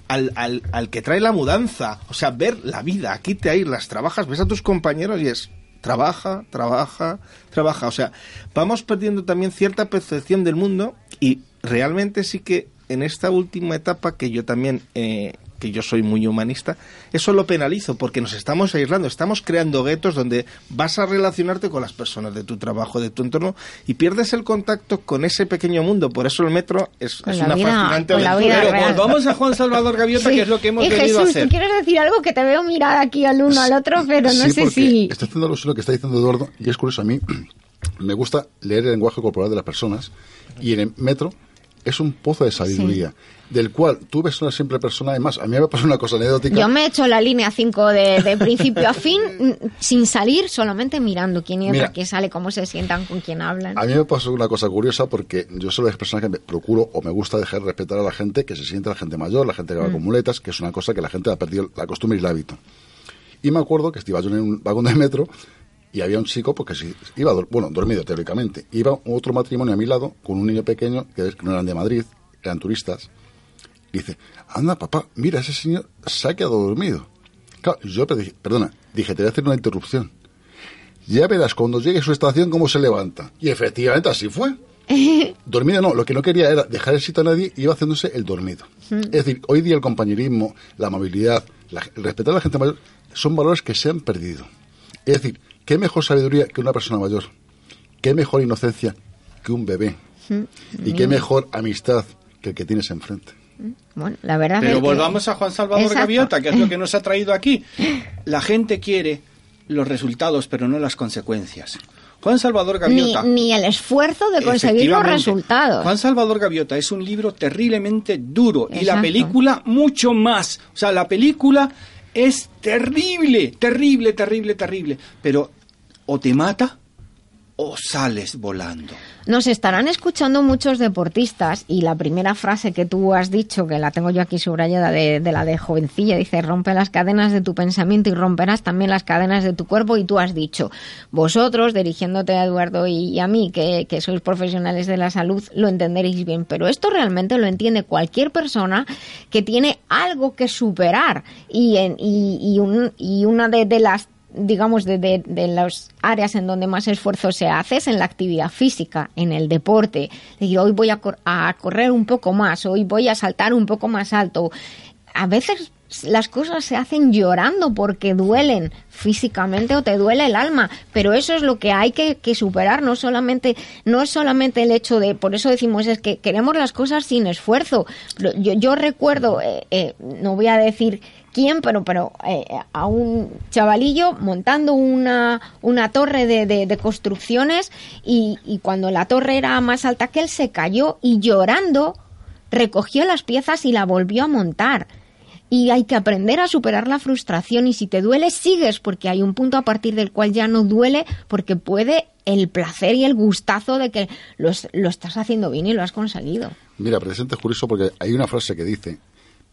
al, al, al que trae la mudanza, o sea, ver la vida. Aquí te aíslas, trabajas, ves a tus compañeros y es trabaja, trabaja, trabaja. O sea, vamos perdiendo también cierta percepción del mundo y realmente sí que en esta última etapa que yo también, eh, que yo soy muy humanista, eso lo penalizo porque nos estamos aislando, estamos creando guetos donde vas a relacionarte con las personas de tu trabajo, de tu entorno y pierdes el contacto con ese pequeño mundo. Por eso el metro es, una vida- fascinante aventura. Pero real. volvamos a Juan Salvador Gaviota, Sí. que es lo que hemos y venido Jesús, a hacer. tú quieres decir algo que te veo mirar aquí al uno al otro, pero no sí, sé si... está haciendo lo que está diciendo Eduardo, y es curioso, a mí me gusta leer el lenguaje corporal de las personas, y en el metro es un pozo de sabiduría, del cual tú ves una simple persona, además, a mí me pasó una cosa anecdótica. Yo me he hecho la línea 5 de, de principio a fin sin salir, solamente mirando quién entra, Mira. quién sale, cómo se sientan, con quién hablan. A mí me pasó una cosa curiosa porque yo soy de las personas que me procuro o me gusta dejar respetar a la gente que se siente la gente mayor, la gente que va Mm. con muletas, que es una cosa que la gente ha perdido la costumbre y el hábito. Y me acuerdo que iba yo en un vagón de metro y había un chico porque sí, iba, dor- bueno, dormido teóricamente. Iba otro matrimonio a mi lado con un niño pequeño que no eran de Madrid, eran turistas. Y dice, anda papá, mira, ese señor se ha quedado dormido. Claro, yo dije, perdona, dije, te voy a hacer una interrupción. Ya verás cuando llegue a su estación cómo se levanta. Y efectivamente así fue. Dormido no, lo que no quería era dejar el sitio a nadie y iba haciéndose el dormido. Es decir, hoy día el compañerismo, la amabilidad, la- el respetar a la gente mayor son valores que se han perdido. Es decir, ¿qué mejor sabiduría que una persona mayor? ¿Qué mejor inocencia que un bebé? ¿Y qué mejor amistad que el que tienes enfrente? Bueno, la verdad es Pero que- volvamos a Juan Salvador Exacto. Gaviota, que es lo que nos ha traído aquí. La gente quiere los resultados, pero no las consecuencias. Juan Salvador Gaviota. Ni, ni el esfuerzo de conseguir los resultados. Juan Salvador Gaviota es un libro terriblemente duro y la película mucho más. O sea, la película es terrible, terrible, terrible, terrible. Pero o te mata o sales volando. Nos estarán escuchando muchos deportistas y la primera frase que tú has dicho, que la tengo yo aquí subrayada de, de la de jovencilla, dice, rompe las cadenas de tu pensamiento y romperás también las cadenas de tu cuerpo y tú has dicho, vosotros, dirigiéndote a Eduardo y a mí, que, que sois profesionales de la salud, lo entenderéis bien, pero esto realmente lo entiende cualquier persona que tiene algo que superar y, en, y, y, un- y una de, de las digamos, de, de, de las áreas en donde más esfuerzo se hace es en la actividad física, en el deporte. Decir, hoy voy a, a correr un poco más, hoy voy a saltar un poco más alto. A veces las cosas se hacen llorando porque duelen físicamente o te duele el alma, pero eso es lo que hay que, que superar, no solamente, no es solamente el hecho de, por eso decimos, es que queremos las cosas sin esfuerzo. Yo, yo recuerdo, eh, eh, no voy a decir pero, pero eh, a un chavalillo montando una, una torre de, de- construcciones y, y cuando la torre era más alta que él se cayó y llorando recogió las piezas y la volvió a montar. Y hay que aprender a superar la frustración y si te duele sigues porque hay un punto a partir del cual ya no duele porque puede el placer y el gustazo de que lo, es- lo estás haciendo bien y lo has conseguido. Mira, presente es porque hay una frase que dice,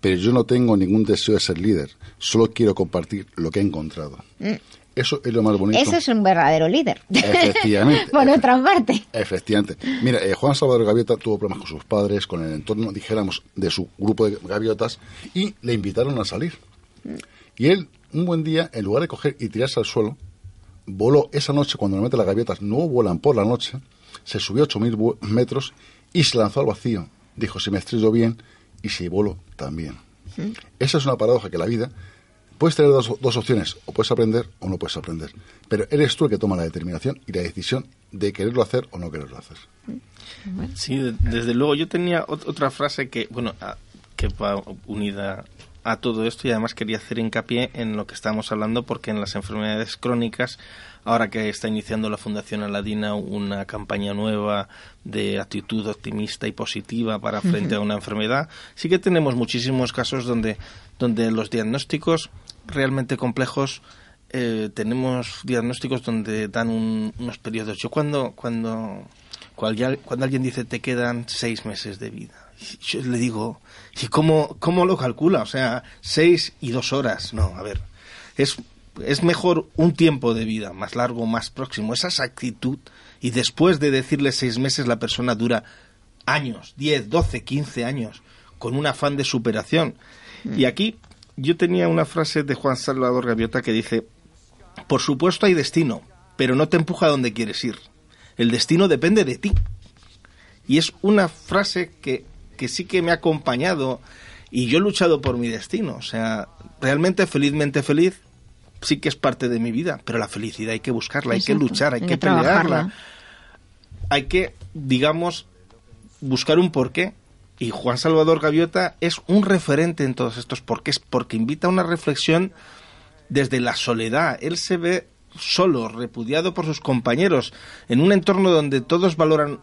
pero yo no tengo ningún deseo de ser líder, solo quiero compartir lo que he encontrado. Mm. Eso es lo más bonito. Ese es un verdadero líder. Efectivamente. Por otra parte. Efectivamente. Mira, eh, Juan Salvador Gaviota tuvo problemas con sus padres, con el entorno, dijéramos, de su grupo de gaviotas y le invitaron a salir. Y él, un buen día, en lugar de coger y tirarse al suelo, voló esa noche, cuando normalmente las gaviotas no vuelan por la noche, se subió 8.000 bu- metros y se lanzó al vacío. Dijo, si me estrello bien y si vuelo también. Esa es una paradoja que la vida puedes tener dos, dos opciones, o puedes aprender o no puedes aprender. Pero eres tú el que toma la determinación y la decisión de quererlo hacer o no quererlo hacer. Sí, de- desde luego. Yo tenía ot- otra frase que, bueno, a- que va unida a todo esto y además quería hacer hincapié en lo que estamos hablando porque en las enfermedades crónicas, ahora que está iniciando la Fundación Aladina una campaña nueva de actitud optimista y positiva para frente a una enfermedad, sí que tenemos muchísimos casos donde, donde los diagnósticos realmente complejos eh, tenemos diagnósticos donde dan un- unos periodos. Yo cuando, cuando, cuando, cuando alguien dice te quedan seis meses de vida, yo le digo, ¿y cómo, cómo lo calcula? O sea, seis y dos horas. No, a ver, es, es mejor un tiempo de vida más largo, más próximo, esa exactitud. Y después de decirle seis meses, la persona dura años, 10, 12, 15 años, con un afán de superación. Y aquí yo tenía una frase de Juan Salvador Gaviota que dice, por supuesto hay destino, pero no te empuja a donde quieres ir. El destino depende de ti. Y es una frase que, que sí que me ha acompañado y yo he luchado por mi destino. O sea, realmente felizmente feliz sí que es parte de mi vida, pero la felicidad hay que buscarla, hay que luchar, hay, hay que, pelearla. Hay que, digamos, buscar un porqué. Y Juan Salvador Gaviota es un referente en todos estos porqués, porque invita a una reflexión desde la soledad. Él se ve solo, repudiado por sus compañeros, en un entorno donde todos valoran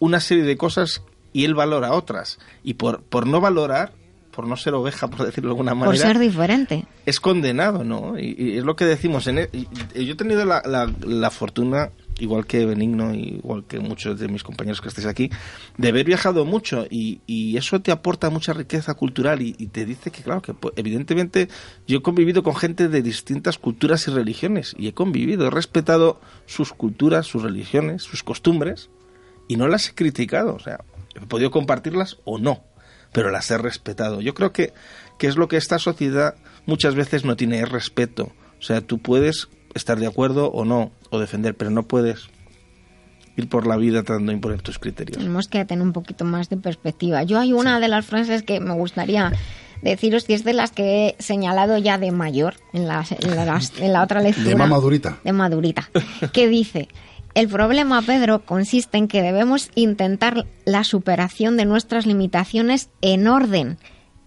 una serie de cosas y él valora otras. Y por, por no valorar, por no ser oveja, por decirlo de alguna manera, Por ser diferente. es condenado, ¿no? Y, y es lo que decimos. En e- y- yo he tenido la, la- la fortuna, igual que Benigno, igual que muchos de mis compañeros que estáis aquí, de haber viajado mucho y, y eso te aporta mucha riqueza cultural y, y te dice que, claro, que pues, evidentemente yo he convivido con gente de distintas culturas y religiones y he convivido, he respetado sus culturas, sus religiones, sus costumbres y no las he criticado, o sea, he podido compartirlas o no, pero las he respetado. Yo creo que, que es lo que esta sociedad muchas veces no tiene, es respeto. O sea, tú puedes estar de acuerdo o no, o defender, pero no puedes ir por la vida tratando de imponer tus criterios. Tenemos que tener un poquito más de perspectiva. Yo hay una de las frases que me gustaría deciros que es de las que he señalado ya de mayor en la, en la, en la otra lectura. De madurita. De madurita. Que dice, el problema, Pedro, consiste en que debemos intentar la superación de nuestras limitaciones en orden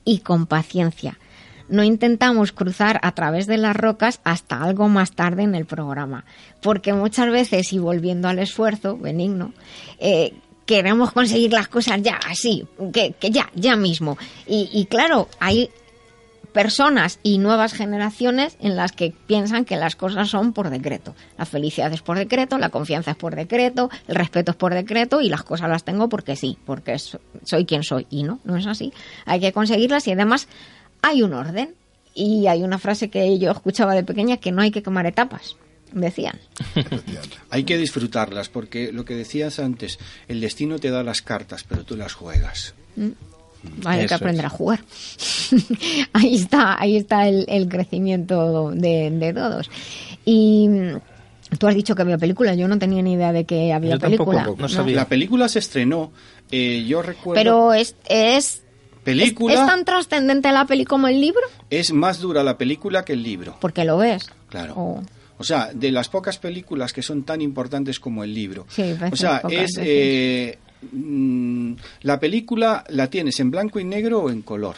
y con paciencia. no intentamos cruzar a través de las rocas hasta algo más tarde en el programa. Porque muchas veces, y volviendo al esfuerzo benigno, eh, queremos conseguir las cosas ya, así, que, ya, ya mismo. Y claro, hay personas y nuevas generaciones en las que piensan que las cosas son por decreto. La felicidad es por decreto, la confianza es por decreto, el respeto es por decreto y las cosas las tengo porque sí, porque so- soy quien soy. Y no, no es así. Hay que conseguirlas y además hay un orden. Y hay una frase que yo escuchaba de pequeña que no hay que quemar etapas, decían. Hay que disfrutarlas porque lo que decías antes, el destino te da las cartas, pero tú las juegas. Vale, hay que aprender es. a jugar. ahí está, ahí está el, el crecimiento de, de todos. Y mm, tú has dicho que había película, yo no tenía ni idea de que había película. La película se estrenó, eh, yo recuerdo... Pero es, es, película es, es tan trascendente la peli como el libro, es más dura la película que el libro. porque lo ves. Claro. O- O sea, de las pocas películas que son tan importantes como el libro. Sí, O sea, pocas es eh, mm, la película la tienes en blanco y negro o en color,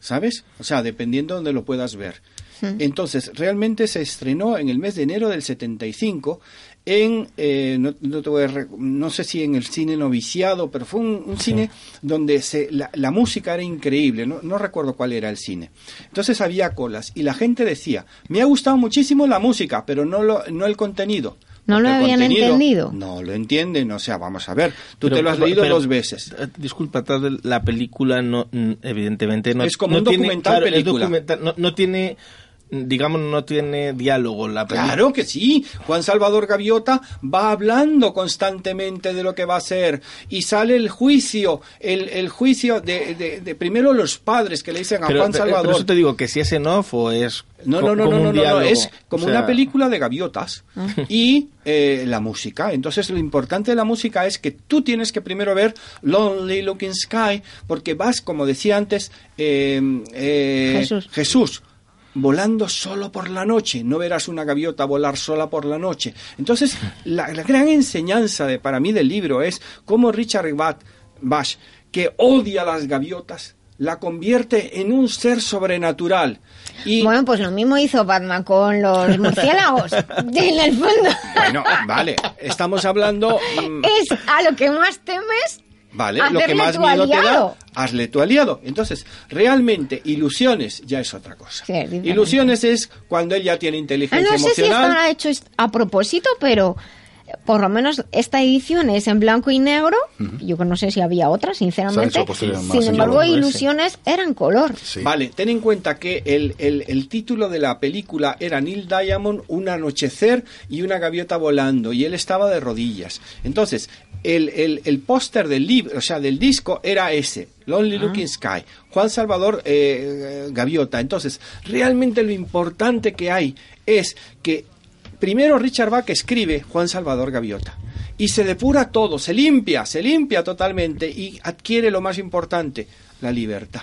¿sabes? O sea, dependiendo donde lo puedas ver. Entonces, realmente se estrenó en el mes de enero del 75 en, eh, no, no te voy a no sé si en el cine noviciado, pero fue un, un cine donde se, la, la música era increíble, no, no recuerdo cuál era el cine. Entonces había colas y la gente decía, me ha gustado muchísimo la música, pero no, lo, no el contenido. No lo habían contenido entendido. No lo entienden, o sea, vamos a ver, tú Pero- te lo has pero- leído pero- dos veces. eh, Disculpa, la película no, mm, evidentemente no Es como no un tiene- documental claro, es película. documental, no, no tiene, digamos, no tiene diálogo la película. Claro que sí. Juan Salvador Gaviota va hablando constantemente de lo que va a hacer y sale el juicio, el, el juicio de, de- de primero los padres que le dicen a Pero, Juan Salvador. pero eso te digo que si es en off o es No, no, no, como no, no, no, es como O sea, una película de gaviotas y eh, la música. Entonces, lo importante de la música es que tú tienes que primero ver Lonely Looking Sky, porque vas, como decía antes, eh, eh, Jesús. Jesús volando solo por la noche, no verás una gaviota volar sola por la noche. Entonces, la, la gran enseñanza de, para mí del libro es cómo Richard Bach, Bach, que odia las gaviotas, la convierte en un ser sobrenatural. Y Bueno, pues lo mismo hizo Batman con los murciélagos. en el fondo, Bueno, vale, estamos hablando, mm, es a lo que más temes. Vale, lo que más tu miedo te da, hazle tu aliado. Entonces, realmente, ilusiones ya es otra cosa. Sí, es diferente. Ilusiones es cuando él ya tiene Ah, inteligencia No sé si emocional. estará hecho a propósito, pero eh, por lo menos esta edición es en blanco y negro. Yo no sé si había otra, sinceramente. Sin embargo, ilusiones eran color. Vale, ten en cuenta que el, el- el título de la película era Neil Diamond, un anochecer y una gaviota volando, y él estaba de rodillas. Entonces, el, el- el póster del libro, o sea, del disco era ese, Lonely Looking Sky, Juan Salvador eh, Gaviota. Entonces, realmente lo importante que hay es que primero Richard Bach escribe Juan Salvador Gaviota. Y se depura todo, se limpia, se limpia totalmente y adquiere lo más importante, la libertad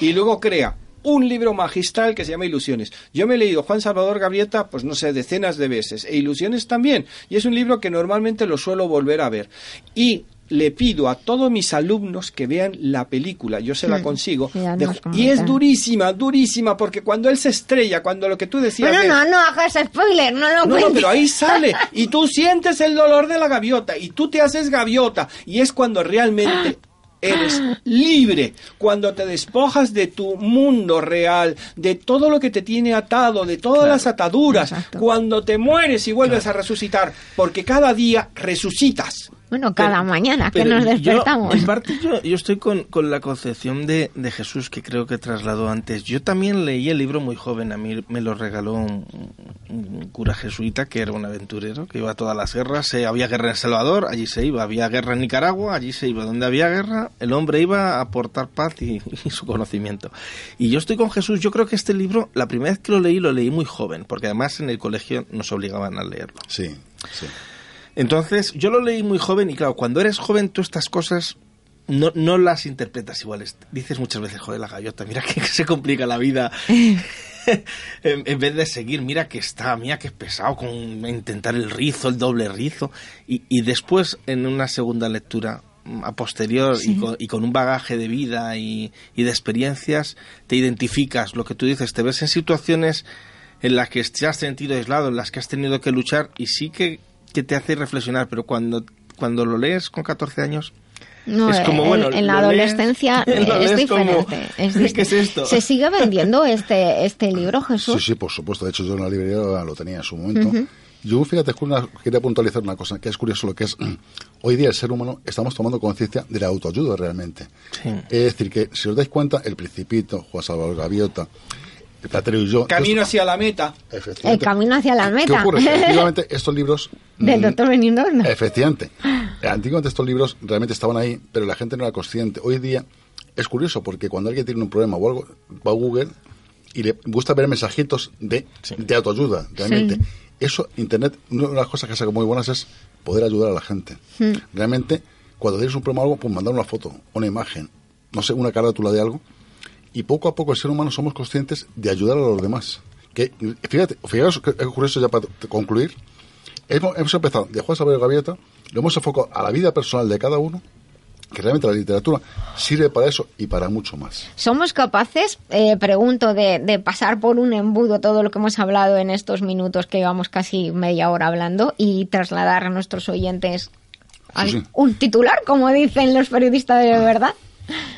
y luego crea un libro magistral que se llama Ilusiones. Yo me he leído Juan Salvador Gavieta, pues no sé, decenas de veces, e Ilusiones también. Y es un libro que normalmente lo suelo volver a ver. Y le pido a todos mis alumnos que vean la película, yo se la consigo. sí, de- y es durísima, durísima, porque cuando él se estrella, cuando lo que tú decías... Bueno, de- no, no hagas spoiler, no lo no, no, pero ahí sale y tú sientes el dolor de la gaviota y tú te haces gaviota y es cuando realmente eres libre, cuando te despojas de tu mundo real, de todo lo que te tiene atado, de todas las ataduras, cuando te mueres y vuelves a resucitar, porque cada día resucitas. Bueno, cada mañana que nos yo, despertamos. en parte yo, yo estoy con, con la concepción de, de Jesús que creo que trasladó antes. Yo también leí el libro muy joven, a mí me lo regaló un, un cura jesuita que era un aventurero, que iba a todas las guerras. Se, había guerra en El Salvador, allí se iba. Había guerra en Nicaragua, allí se iba. Donde había guerra, el hombre iba a aportar paz y, y su conocimiento. Y yo estoy con Jesús, yo creo que este libro, la primera vez que lo leí, lo leí muy joven, porque además en el colegio nos obligaban a leerlo. Sí, sí. Entonces, yo lo leí muy joven y claro, cuando eres joven tú estas cosas no, no las interpretas iguales. Dices muchas veces, joder, la gaviota, mira que se complica la vida. en, en vez de seguir, mira que está, mira que es pesado con intentar el rizo, el doble rizo. Y, y después, en una segunda lectura, mm, a posterior Sí. y, con, y con un bagaje de vida y, y de experiencias, te identificas, lo que tú dices, te ves en situaciones en las que te has sentido aislado, en las que has tenido que luchar y sí que, que te hace reflexionar, pero cuando, cuando lo lees con 14 años, No, es como, en- bueno, en la lees- adolescencia es lees como, diferente. es ¿qué distinto. es esto? ¿Se sigue vendiendo este, este libro, Jesús? Sí, sí, por supuesto. De hecho, yo en la librería lo tenía en su momento. Ujú. Yo, fíjate, una- quería puntualizar una cosa, que es curioso lo que es. Hoy día el ser humano estamos tomando conciencia de la autoayuda realmente. Es decir, que si os dais cuenta, El Principito, Juan Salvador Gaviota, Platero y yo. Camino hacia la meta. El camino hacia la ¿Qué meta. ocurre? Que Efectivamente, estos libros. Del mm, doctor Benigno. Efectivamente. Antiguamente estos libros realmente estaban ahí, pero la gente no era consciente. Hoy día es curioso porque cuando alguien tiene un problema o algo, va a Google y le gusta ver mensajitos de, de autoayuda, realmente. Sí. Eso, Internet, una de las cosas que saca muy buenas es poder ayudar a la gente. Hmm. Realmente, cuando tienes un problema o algo, pues mandar una foto, una imagen, no sé, una carátula de algo. Y poco a poco el ser humano somos conscientes de ayudar a los demás. Que, fíjate, fijaos que es curioso ya para concluir. Hemos, hemos empezado de Juan Saber Gaviota, lo hemos enfocado a la vida personal de cada uno, que realmente la literatura sirve para eso y para mucho más. ¿Somos capaces, eh, pregunto, de, de pasar por un embudo todo lo que hemos hablado en estos minutos que llevamos casi media hora hablando y trasladar a nuestros oyentes al- sí. un titular, como dicen los periodistas de verdad?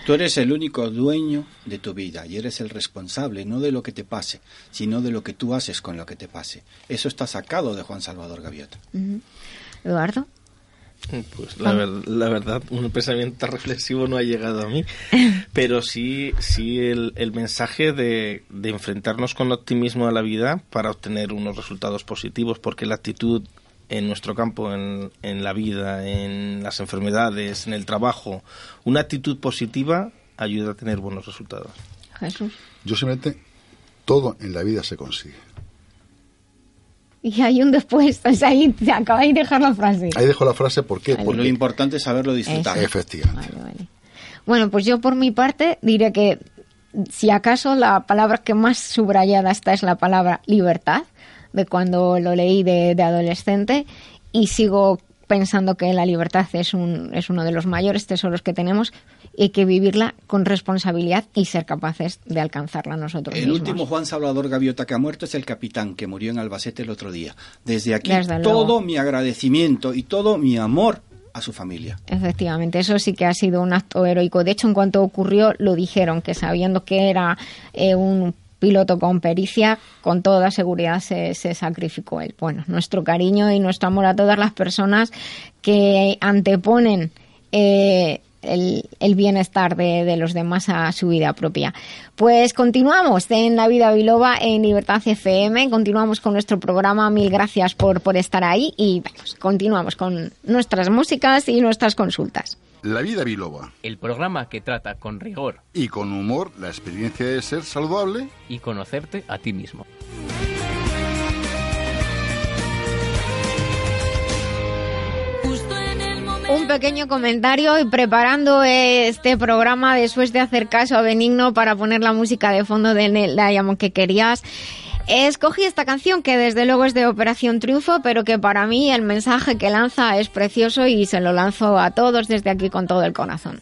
Tú eres el único dueño de tu vida y eres el responsable no de lo que te pase, sino de lo que tú haces con lo que te pase. Eso está sacado de Juan Salvador Gaviota. Eduardo. Pues la, ver- la verdad, un pensamiento tan reflexivo no ha llegado a mí, pero sí, sí el, el mensaje de, de enfrentarnos con optimismo a la vida para obtener unos resultados positivos, porque la actitud en nuestro campo, en, en la vida, en las enfermedades, en el trabajo, una actitud positiva ayuda a tener buenos resultados. Jesús. Yo simplemente, todo en la vida se consigue. Y hay un después, o sea, ahí te acabáis de dejar la frase. Ahí dejo la frase, ¿por qué? Porque Lo importante es saberlo disfrutar. Eso. Efectivamente. Bueno, pues yo por mi parte diré que si acaso la palabra que más subrayada está es la palabra libertad, de cuando lo leí de, de adolescente, y sigo pensando que la libertad es, un, es uno de los mayores tesoros que tenemos y que vivirla con responsabilidad y ser capaces de alcanzarla nosotros El mismos. último Juan Salvador Gaviota que ha muerto es el capitán que murió en Albacete el otro día. Desde aquí Desde luego. todo mi agradecimiento y todo mi amor a su familia. Efectivamente, eso sí que ha sido un acto heroico. De hecho, en cuanto ocurrió, lo dijeron, que sabiendo que era eh, un piloto con pericia, con toda seguridad se, se sacrificó él. Bueno, nuestro cariño y nuestro amor a todas las personas que anteponen eh, el, bienestar de, los demás a su vida propia. Pues continuamos en La Vida Biloba en Libertad FM, continuamos con nuestro programa, mil gracias por, por estar ahí y continuamos con nuestras músicas y nuestras consultas. La vida biloba. El programa que trata con rigor Y con humor la experiencia de ser saludable. y conocerte a ti mismo. Un pequeño comentario y preparando este programa después de hacer caso a Benigno para poner la música de fondo de Neil Diamond que querías. Escogí esta canción que desde luego es de Operación Triunfo, pero que para mí el mensaje que lanza es precioso y se lo lanzo a todos desde aquí con todo el corazón.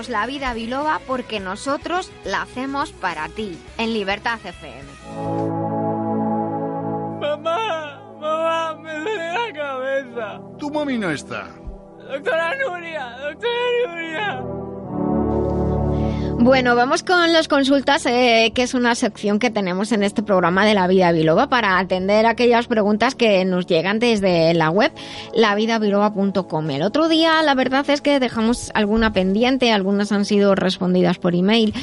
Nosotros la vida biloba porque nosotros la hacemos para ti, en Libertad FM. Mamá, mamá, me duele la cabeza. Tu mami no está. Doctora Nuria, doctora Nuria. Bueno, vamos con las consultas, eh, que es una sección que tenemos en este programa de La Vida Biloba para atender aquellas preguntas que nos llegan desde la web lavidabiloba.com. El otro día, la verdad es que dejamos alguna pendiente, algunas han sido respondidas por email.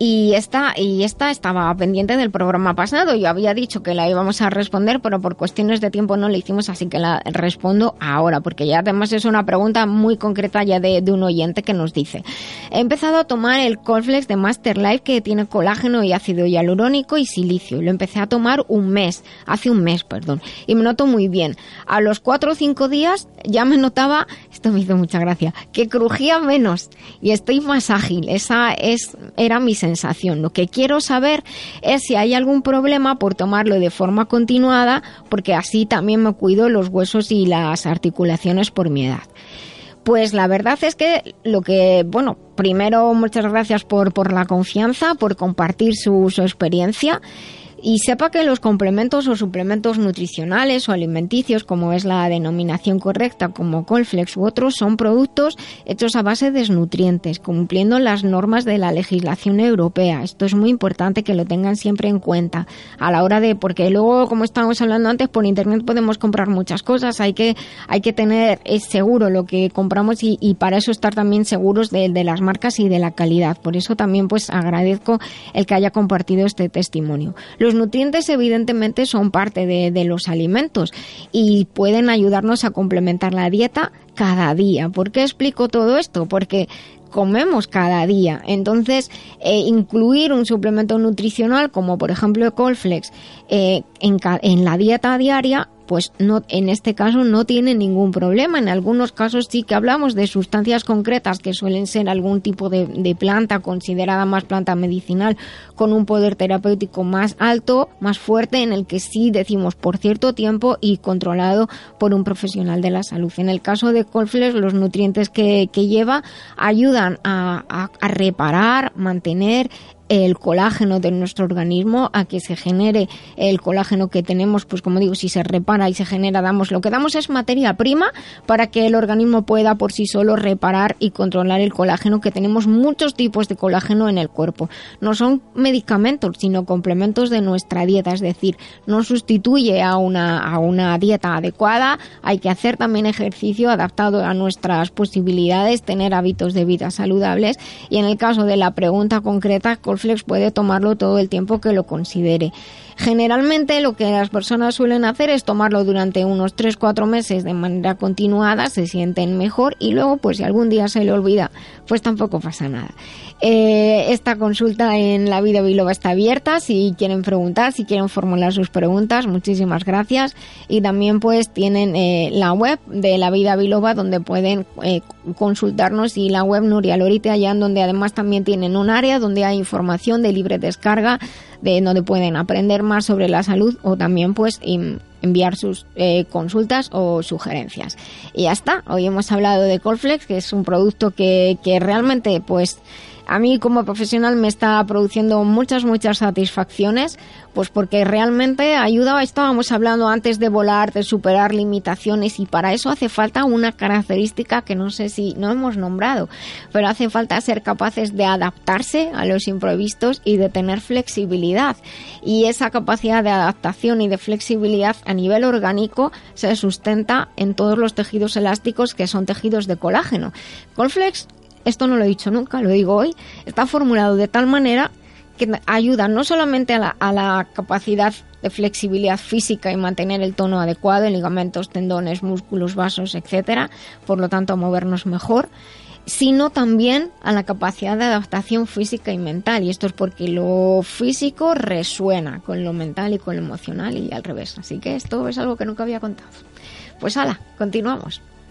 Y esta, y esta estaba pendiente del programa pasado. Yo había dicho que la íbamos a responder, pero por cuestiones de tiempo no la hicimos, así que la respondo ahora, porque ya además es una pregunta muy concreta ya de, un oyente que nos dice. He empezado a tomar el Colflex de Master Life que tiene colágeno y ácido hialurónico y silicio. Lo empecé a tomar un mes, hace un mes, perdón, y me noto muy bien. A los cuatro o cinco días ya me notaba, esto me hizo mucha gracia, que crujía menos y estoy más ágil. Esa es, era mi sensación. Lo que quiero saber es si hay algún problema por tomarlo de forma continuada, porque así también me cuido los huesos y las articulaciones por mi edad. Pues la verdad es que lo que, bueno, primero muchas gracias por, por la confianza, por compartir su, su experiencia y sepa que los complementos o suplementos nutricionales o alimenticios, como es la denominación correcta, como Colflex u otros, son productos hechos a base de nutrientes, cumpliendo las normas de la legislación europea. Esto es muy importante que lo tengan siempre en cuenta a la hora de, porque luego, como estábamos hablando antes, por internet podemos comprar muchas cosas, hay que, hay que tener seguro lo que compramos y, para eso estar también seguros de, las marcas y de la calidad. Por eso también pues agradezco el que haya compartido este testimonio. Nutrientes evidentemente son parte de, de, los alimentos y pueden ayudarnos a complementar la dieta cada día. ¿Por qué explico todo esto? Porque comemos cada día. Entonces, eh, incluir un suplemento nutricional como por ejemplo el Colflex eh, en, en la dieta diaria pues no, en este caso no tiene ningún problema. En algunos casos sí que hablamos de sustancias concretas que suelen ser algún tipo de, planta considerada más planta medicinal con un poder terapéutico más alto, más fuerte, en el que sí decimos por cierto tiempo y controlado por un profesional de la salud. En el caso de Colflex, los nutrientes que, que lleva ayudan a reparar, mantener el colágeno de nuestro organismo a que se genere el colágeno que tenemos, pues como digo, si se repara y se genera, damos lo que damos es materia prima para que el organismo pueda por sí solo reparar y controlar el colágeno que tenemos muchos tipos de colágeno en el cuerpo. No son medicamentos, sino complementos de nuestra dieta, es decir, no sustituye a una, a una dieta adecuada, hay que hacer también ejercicio adaptado a nuestras posibilidades, tener hábitos de vida saludables y en el caso de la pregunta concreta, Colflex puede tomarlo todo el tiempo que lo considere. Generalmente lo que las personas suelen hacer es tomarlo durante unos 3-4 meses de manera continuada, se sienten mejor y luego pues si algún día se le olvida, pues tampoco pasa nada. Eh, esta consulta en La Vida Biloba está abierta, si quieren preguntar, si quieren formular sus preguntas, muchísimas gracias. Y también pues tienen eh, la web de La Vida Biloba donde pueden eh, consultarnos y la web Nuria Lorite allá donde además también tienen un área donde hay información de libre descarga de donde pueden aprender más sobre la salud o también pues enviar sus eh, consultas o sugerencias. Y ya está, hoy hemos hablado de Colflex, que es un producto que, que realmente pues a mí como profesional me está produciendo muchas, muchas satisfacciones, pues porque realmente ayuda, estábamos hablando antes de volar, de superar limitaciones y para eso hace falta una característica que no sé si no hemos nombrado, pero hace falta ser capaces de adaptarse a los imprevistos y de tener flexibilidad. Y esa capacidad de adaptación y de flexibilidad a nivel orgánico se sustenta en todos los tejidos elásticos que son tejidos de colágeno. Colflex esto no lo he dicho nunca, lo digo hoy, está formulado de tal manera que ayuda no solamente a la, a la, capacidad de flexibilidad física y mantener el tono adecuado en ligamentos, tendones, músculos, vasos, etcétera, por lo tanto a movernos mejor, sino también a la capacidad de adaptación física y mental. Y esto es porque lo físico resuena con lo mental y con lo emocional y al revés. Así que esto es algo que nunca había contado. Pues ala, continuamos.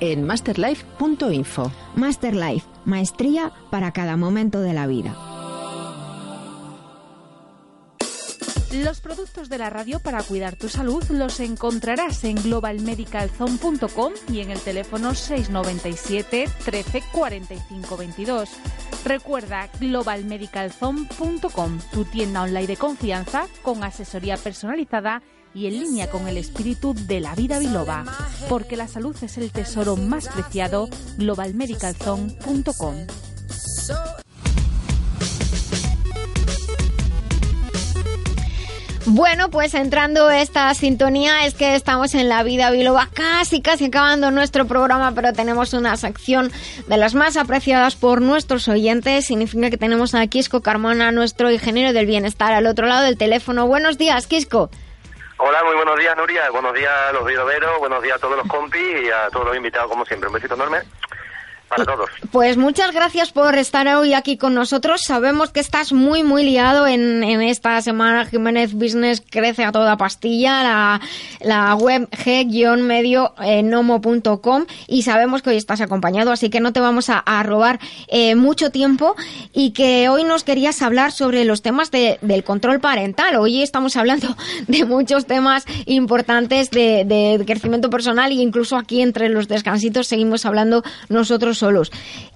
en masterlife.info. Master Life, maestría para cada momento de la vida. Los productos de la radio para cuidar tu salud los encontrarás en globalmedicalzone.com y en el teléfono 697 13 45 22. Recuerda globalmedicalzone.com, tu tienda online de confianza con asesoría personalizada y en línea con el espíritu de la vida biloba, porque la salud es el tesoro más preciado, globalmedicalzone.com. Bueno, pues entrando esta sintonía es que estamos en la vida biloba, casi casi acabando nuestro programa, pero tenemos una sección de las más apreciadas por nuestros oyentes. Significa que tenemos a Quisco Carmona, nuestro ingeniero del bienestar, al otro lado del teléfono. Buenos días, Quisco. Hola, muy buenos días, Nuria. Buenos días a los biloberos, buenos días a todos los compis y a todos los invitados, como siempre. Un besito enorme Pues muchas gracias por estar hoy aquí con nosotros. Sabemos que estás muy, muy liado en, en esta semana. Jiménez Business crece a toda pastilla, la, la web g-medio-nomo.com y sabemos que hoy estás acompañado, así que no te vamos a, a robar eh, mucho tiempo y que hoy nos querías hablar sobre los temas de- del control parental. Hoy estamos hablando de muchos temas importantes de, de crecimiento personal e incluso aquí entre los descansitos seguimos hablando nosotros solos.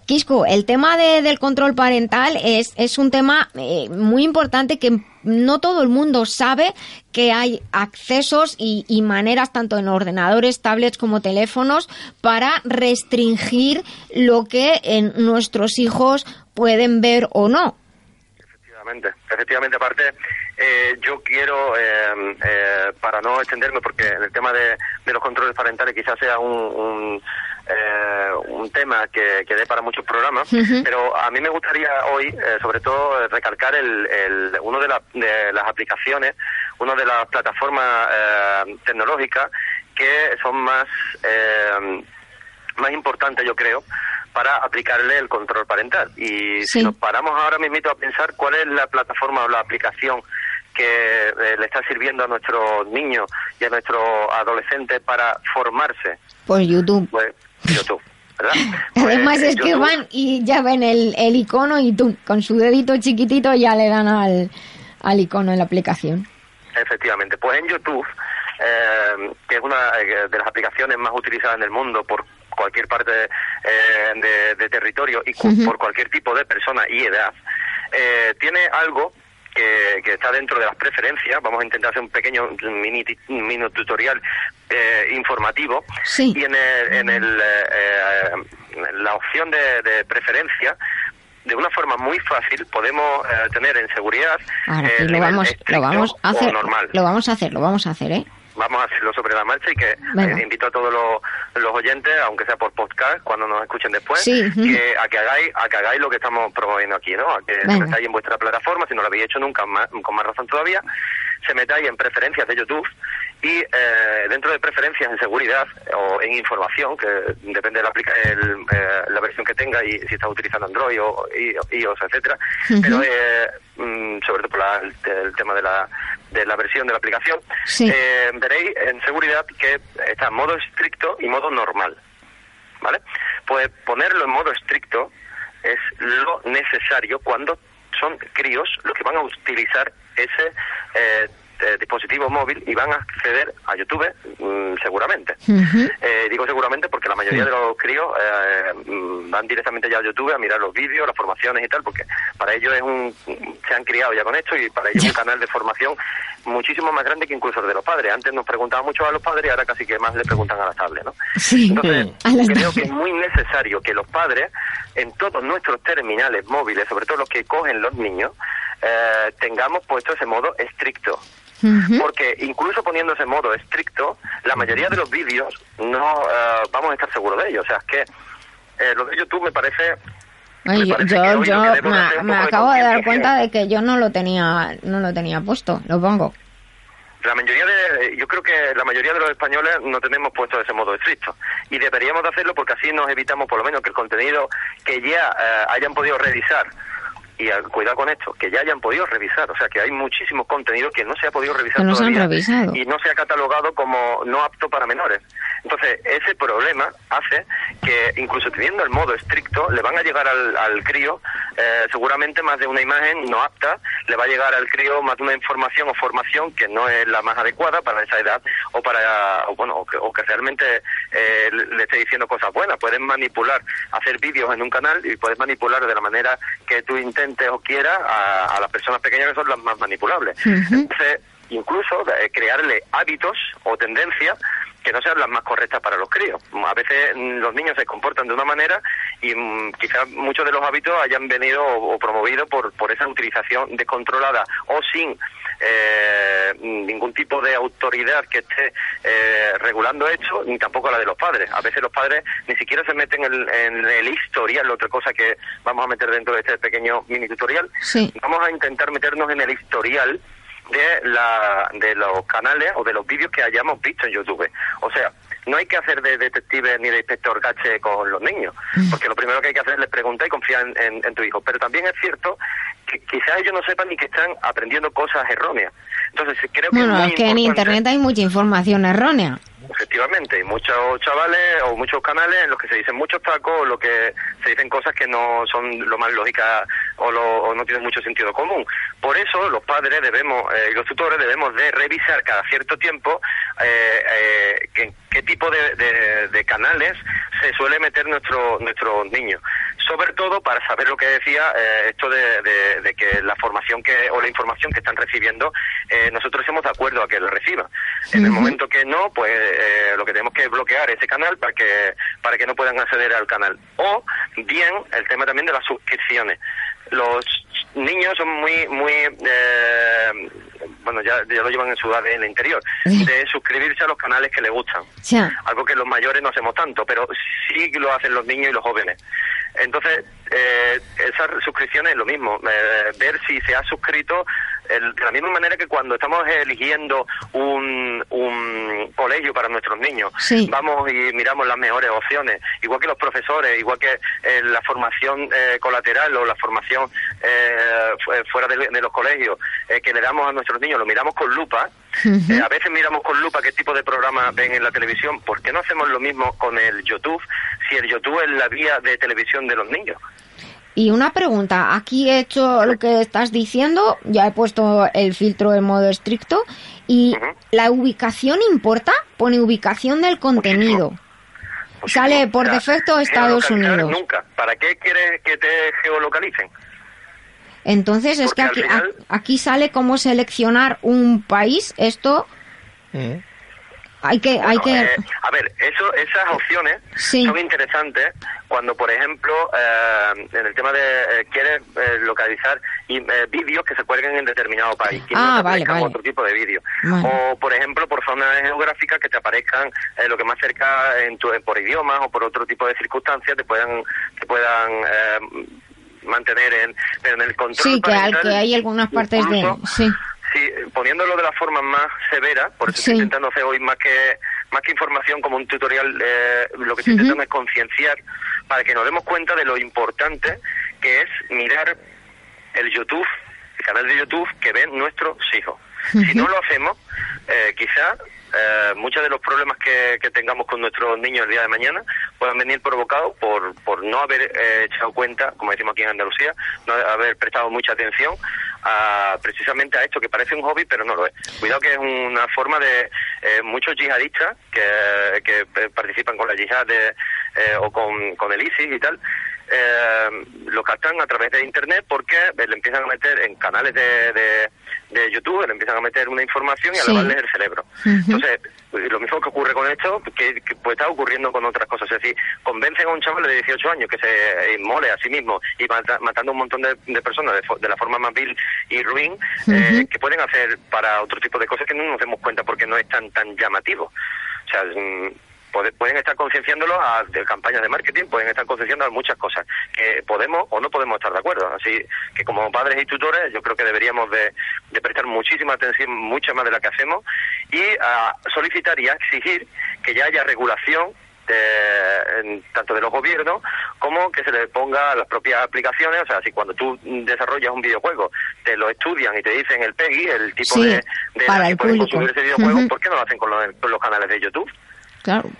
Quisco, el tema de- del control parental es, es un tema eh, muy importante que no todo el mundo sabe que hay accesos y, maneras tanto en ordenadores, tablets como teléfonos para restringir lo que en nuestros hijos pueden ver o no. Efectivamente, efectivamente. Aparte, eh, yo quiero, eh, eh, para no extenderme, porque el tema de, de los controles parentales quizás sea un, un, eh, un tema que, que dé para muchos programas, pero a mí me gustaría hoy, eh, sobre todo, recalcar el, el, uno de, la- de las aplicaciones, una de las plataformas eh, tecnológicas que son más eh, más importante, yo creo, para aplicarle el control parental. Y Sí. si nos paramos ahora mismo a pensar cuál es la plataforma o la aplicación que eh, le está sirviendo a nuestros niños y a nuestros adolescentes para formarse, Pues YouTube. pues YouTube, ¿verdad? Además Pues, es que YouTube- van y ya ven el, el icono y tú con su dedito chiquitito ya le dan al, al icono en la aplicación. Efectivamente, pues en YouTube, eh, que es una eh, de las aplicaciones más utilizadas en el mundo por cualquier parte eh, de, de territorio y cu- Ujú. por cualquier tipo de persona y edad, eh, tiene algo que, que está dentro de las preferencias. Vamos a intentar hacer un pequeño mini, mini tutorial eh, informativo. Sí. Y en, el, en el, eh, la opción de, de preferencia, de una forma muy fácil podemos eh, tener en seguridad Ahora lo vamos, lo vamos a hacer. normal. Lo vamos a hacer, lo vamos a hacer, ¿eh? Vamos a hacerlo sobre la marcha y que eh, invito a todos los, los oyentes, aunque sea por podcast, cuando nos escuchen después, Sí, que, a que hagáis a que hagáis lo que estamos promoviendo aquí, ¿no? A que se metáis en vuestra plataforma, si no lo habéis hecho nunca, más- con más razón todavía, se metáis en preferencias de YouTube y eh, dentro de preferencias en seguridad o en información, que depende de la, aplica- el, eh, la versión que tenga y si estás utilizando Android o iOS, etcétera, pero eh, sobre todo por la- el, el tema de la, de la versión de la aplicación, Sí. eh, veréis en seguridad que está en modo estricto y modo normal. ¿Vale? Pues ponerlo en modo estricto es lo necesario cuando son críos los que van a utilizar ese eh, eh, dispositivo móvil y van a acceder a YouTube mm, seguramente. Eh, digo seguramente porque la mayoría de los críos eh, mm, van directamente ya a YouTube a mirar los vídeos, las formaciones y tal, porque para ellos es un, se han criado ya con esto y para ellos es un canal de formación muchísimo más grande que incluso el de los padres. Antes nos preguntaban mucho a los padres y ahora casi que más le preguntan a las tablets, ¿no? Sí. Entonces, creo que es muy necesario que los padres, en todos nuestros terminales móviles, sobre todo los que cogen los niños, eh, tengamos puesto ese modo estricto. Porque incluso poniendo ese modo estricto, la mayoría de los vídeos no eh, vamos a estar seguros de ellos. O sea, es que eh, lo de YouTube me parece Ay, yo yo, yo me, de acabo de dar cuenta de que yo no lo tenía no lo tenía puesto. Lo pongo. La mayoría de, yo creo que la mayoría de los españoles no tenemos puesto ese modo estricto y deberíamos de hacerlo porque así nos evitamos por lo menos que el contenido que ya eh, hayan podido revisar y eh, cuidado con esto, que ya hayan podido revisar, o sea que hay muchísimos contenidos que no se ha podido revisar no todavía y no se ha catalogado como no apto para menores. Entonces, ese problema hace que, incluso teniendo el modo estricto, le van a llegar al, al crío eh, seguramente más de una imagen no apta, le va a llegar al crío más de una información o formación que no es la más adecuada para esa edad o para, o bueno, o que, o que realmente eh, le esté diciendo cosas buenas. Puedes manipular, hacer vídeos en un canal y puedes manipular de la manera que tú o quieras a, a las personas pequeñas que son las más manipulables. Entonces, incluso eh, crearle hábitos o tendencias que no sean las más correctas para los críos. A veces mm, los niños se comportan de una manera y mm, quizás muchos de los hábitos hayan venido o, o promovidos por, por esa utilización descontrolada o sin eh, ningún tipo de autoridad que esté eh, regulando esto, ni tampoco la de los padres. A veces los padres ni siquiera se meten en, en el historial, otra cosa que vamos a meter dentro de este pequeño mini tutorial. Sí. Vamos a intentar meternos en el historial de, la, de los canales o de los vídeos que hayamos visto en YouTube. O sea, no hay que hacer de detective ni de inspector gache con los niños, porque lo primero que hay que hacer es les preguntar y confiar en, en- en tu hijo. Pero también es cierto que quizás ellos no sepan ni que están aprendiendo cosas erróneas. Entonces, creo que Bueno, es que en internet hay mucha información errónea. Efectivamente, hay muchos chavales o muchos canales en los que se dicen muchos tacos o lo que se dicen cosas que no son lo más lógicas o, lo- o no tienen mucho sentido común. Por eso los padres debemos eh, y los tutores debemos de revisar cada cierto tiempo eh, eh, qué, qué tipo de, de- de canales se suele meter nuestro nuestros niños. Sobre todo para saber lo que decía eh, esto de, de- de que la formación que o la información que están recibiendo eh, nosotros estamos de acuerdo a que lo reciban. En el momento que no, pues eh, lo que tenemos que es bloquear ese canal para que para que no puedan acceder al canal. O bien el tema también de las suscripciones. Los niños son muy muy eh, bueno ya, ya lo llevan en su ADN interior de suscribirse a los canales que les gustan. Algo que los mayores no hacemos tanto, pero sí lo hacen los niños y los jóvenes. Entonces, eh, esas suscripciones es lo mismo, eh, ver si se ha suscrito el- de la misma manera que cuando estamos eligiendo un, un colegio para nuestros niños, Sí. vamos y miramos las mejores opciones, igual que los profesores, igual que eh, la formación eh, colateral o la formación eh, fu- fuera de, de los colegios eh, que le damos a nuestros niños, lo miramos con lupa, eh, a veces miramos con lupa qué tipo de programa ven en la televisión. ¿Por qué no hacemos lo mismo con el YouTube? Si el YouTube es la vía de televisión de los niños. Y una pregunta, aquí he hecho lo que estás diciendo, ya he puesto el filtro en modo estricto y la ubicación importa, pone ubicación del contenido. Sale por defecto Estados Unidos. Nunca. ¿Para qué quieres que te geolocalicen? Entonces es que aquí, Porque al final- a- aquí sale cómo seleccionar un país. Esto hay que, hay que. Eh, a ver, eso, esas opciones Sí. son interesantes cuando, por ejemplo, eh, en el tema de eh, quieres eh, localizar eh, vídeos que se cuelguen en determinado país, que Ah, no te vale, aparezcan vale. otro tipo de vídeos. Vale. O, por ejemplo, por zona geográfica que te aparezcan eh, lo que más cerca en tu, por idiomas o por otro tipo de circunstancias te puedan, te puedan eh, mantener en, en el control Sí, que, al- que hay algunas partes de. incluso, Sí. Sí, poniéndolo de la forma más severa, por eso estoy intentando hacer hoy más que más que información como un tutorial, eh, lo que estoy intentando es concienciar para que nos demos cuenta de lo importante que es mirar el YouTube, el canal de YouTube que ven nuestros hijos. Si no lo hacemos, eh, quizá eh, muchos de los problemas que, tengamos con nuestros niños el día de mañana puedan venir provocados por, por no haber eh, echado cuenta, como decimos aquí en Andalucía, no haber prestado mucha atención a, precisamente a esto que parece un hobby, pero no lo es. Cuidado que es una forma de eh, muchos yihadistas que, que eh, participan con la yihad de, eh, o con, con el ISIS y tal, eh, lo captan a través de internet porque eh, le empiezan a meter en canales de, de, de YouTube, le empiezan a meter una información y a Sí. lavarles el cerebro. Entonces, eh, lo mismo que ocurre con esto, que, que puede estar ocurriendo con otras cosas. Es decir, convencen a un chaval de 18 años que se inmole a sí mismo y mata- matando a un montón de, de personas de, la forma más vil y ruin, eh, que pueden hacer para otro tipo de cosas que no nos demos cuenta porque no es tan, tan llamativo. O sea, mm, pueden estar concienciándolo a de campañas de marketing, pueden estar concienciando a muchas cosas que podemos o no podemos estar de acuerdo. Así que como padres y tutores yo creo que deberíamos de, de prestar muchísima atención, mucha más de la que hacemos, y a solicitar y a exigir que ya haya regulación de- en- tanto de los gobiernos como que se le ponga a las propias aplicaciones, o sea, si cuando tú desarrollas un videojuego te lo estudian y te dicen el PEGI, el tipo Sí, de, de para edad que el pueden consumir ese videojuego. ¿por qué no lo hacen con los, con los canales de YouTube? Claro.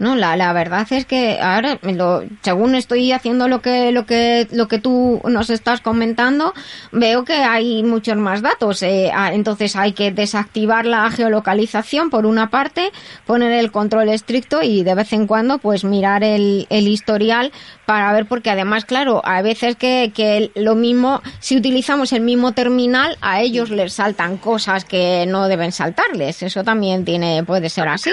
No, la, la verdad es que ahora, lo, según estoy haciendo lo que, lo que, lo que tú nos estás comentando, veo que hay muchos más datos. Eh, ah, entonces hay que desactivar la geolocalización por una parte, poner el control estricto y de vez en cuando pues mirar el, el historial para ver, porque además, claro, a veces que, que lo mismo, si utilizamos el mismo terminal, a ellos les saltan cosas que no deben saltarles. Eso también tiene, puede ser así.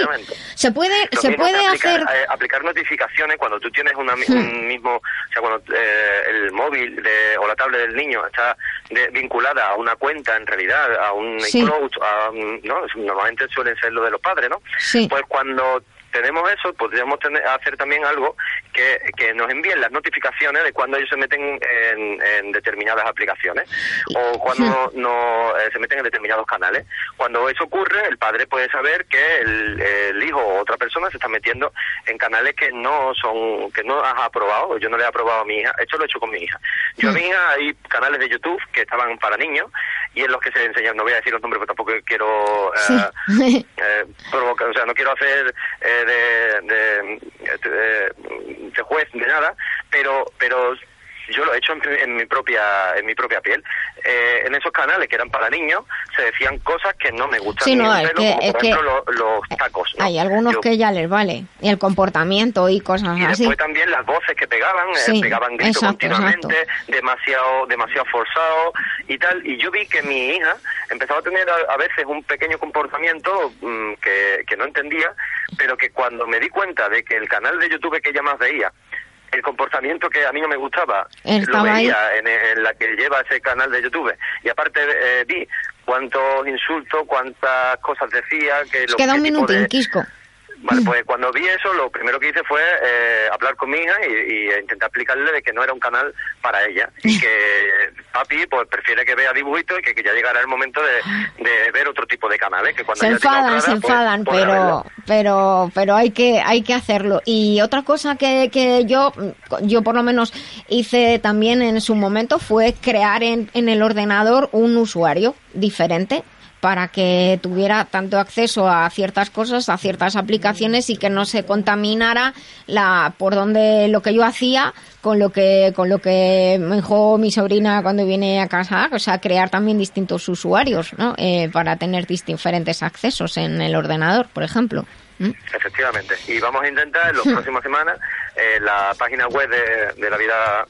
Se puede, se puede aplicar, hacer. eh, aplicar notificaciones cuando tú tienes una, mi- Hmm. un mismo, o sea, cuando eh, el móvil de, o la tablet del niño está de- vinculada a una cuenta, en realidad, a un Sí. iCloud, a ¿no? Normalmente suelen ser lo de los padres, ¿no? Sí. Pues cuando tenemos eso, podríamos tener, hacer también algo que, que nos envíen las notificaciones de cuando ellos se meten en, en determinadas aplicaciones o cuando no eh, se meten en determinados canales. Cuando eso ocurre, el padre puede saber que el, el hijo o otra persona se está metiendo en canales que no son, que no has aprobado, yo no le he aprobado a mi hija, esto lo he hecho con mi hija. Yo a mi hija hay canales de YouTube que estaban para niños y en los que se enseñan, no voy a decir los nombres porque tampoco quiero eh, eh, provocar, o sea, no quiero hacer eh, de, de, de- de juez de nada, pero pero yo lo he hecho en, mi- en mi propia en mi propia piel. Eh, en esos canales que eran para niños se decían cosas que no me gustan Sí, no, es pelo, que- como es por ejemplo lo- los tacos. ¿no? Hay algunos Yo- que ya les vale. Y el comportamiento y cosas y así. después también las voces que pegaban, eh, pegaban gritos exacto, continuamente, demasiado demasiado forzado y tal. Y yo vi que mi hija empezaba a tener a, a veces un pequeño comportamiento mm, que, que no entendía, pero que cuando me di cuenta de que el canal de YouTube que ella más veía, el comportamiento que a mí no me gustaba, lo veía en, en la que lleva ese canal de YouTube. Y aparte eh, vi cuántos insultos, cuántas cosas decía, que lo Queda un minutín, de- Quisco. Vale, pues cuando vi eso, lo primero que hice fue eh, hablar con mi hija y, y intentar explicarle de que no era un canal para ella y que papi pues prefiere que vea dibujitos y que, que ya llegará el momento de, de ver otro tipo de canales que cuando Se enfadan, otra se pues, enfadan, podrá pero, pero, pero hay que, hay que hacerlo. Y otra cosa que, que yo, yo por lo menos hice también en su momento fue crear en, en el ordenador un usuario diferente para que tuviera tanto acceso a ciertas cosas, a ciertas aplicaciones y que no se contaminara la por donde lo que yo hacía con lo que con lo que me dijo mi sobrina cuando viene a casa, o sea, crear también distintos usuarios, ¿no? Eh, para tener diferentes accesos en el ordenador, por ejemplo. ¿Mm? Efectivamente. Y vamos a intentar en las Hmm. próximas semanas, en la página web de, de la vida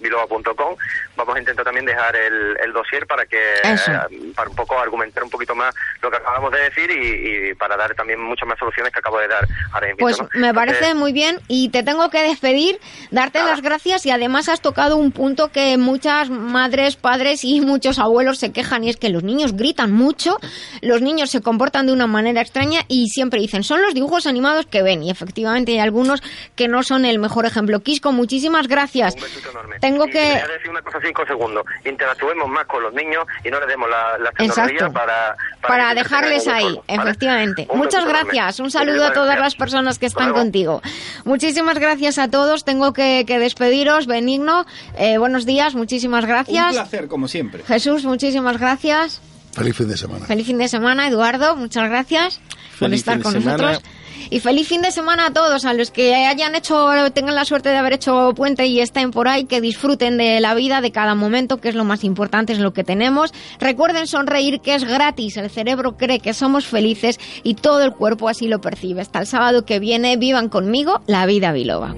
vamos a intentar también dejar el, el dossier para que, eh, para un poco argumentar un poquito más lo que acabamos de decir y, y para dar también muchas más soluciones que acabo de dar ahora. Pues ¿no? me parece Entonces, muy bien y te tengo que despedir, darte las gracias y además has tocado un punto que muchas madres, padres y muchos abuelos se quejan y es que los niños gritan mucho, los niños se comportan de una manera extraña y siempre dicen son los dibujos animados que ven y efectivamente hay algunos que no son el mejor ejemplo. Quisco, muchísimas gracias. Tengo y que... voy a decir una cosa cinco segundos. Interactuemos más con los niños y no les demos la, la tecnología Exacto. para, para se dejarles ahí, efectivamente. Un Muchas besito enorme. gracias. Un saludo a todas las personas que están contigo. Muchísimas gracias a todos. Tengo que, que despediros. Benigno, eh, buenos días. Muchísimas Un gracias. placer, como siempre. Jesús, muchísimas gracias. Feliz fin de semana. Feliz fin de semana, Eduardo. Muchas gracias por Feliz estar fin de con semana. nosotros. Y feliz fin de semana a todos, a los que hayan hecho, tengan la suerte de haber hecho puente y estén por ahí, que disfruten de la vida, de cada momento, que es lo más importante, es lo que tenemos. Recuerden sonreír, que es gratis. El cerebro cree que somos felices y todo el cuerpo así lo percibe. Hasta el sábado que viene, vivan conmigo la vida biloba.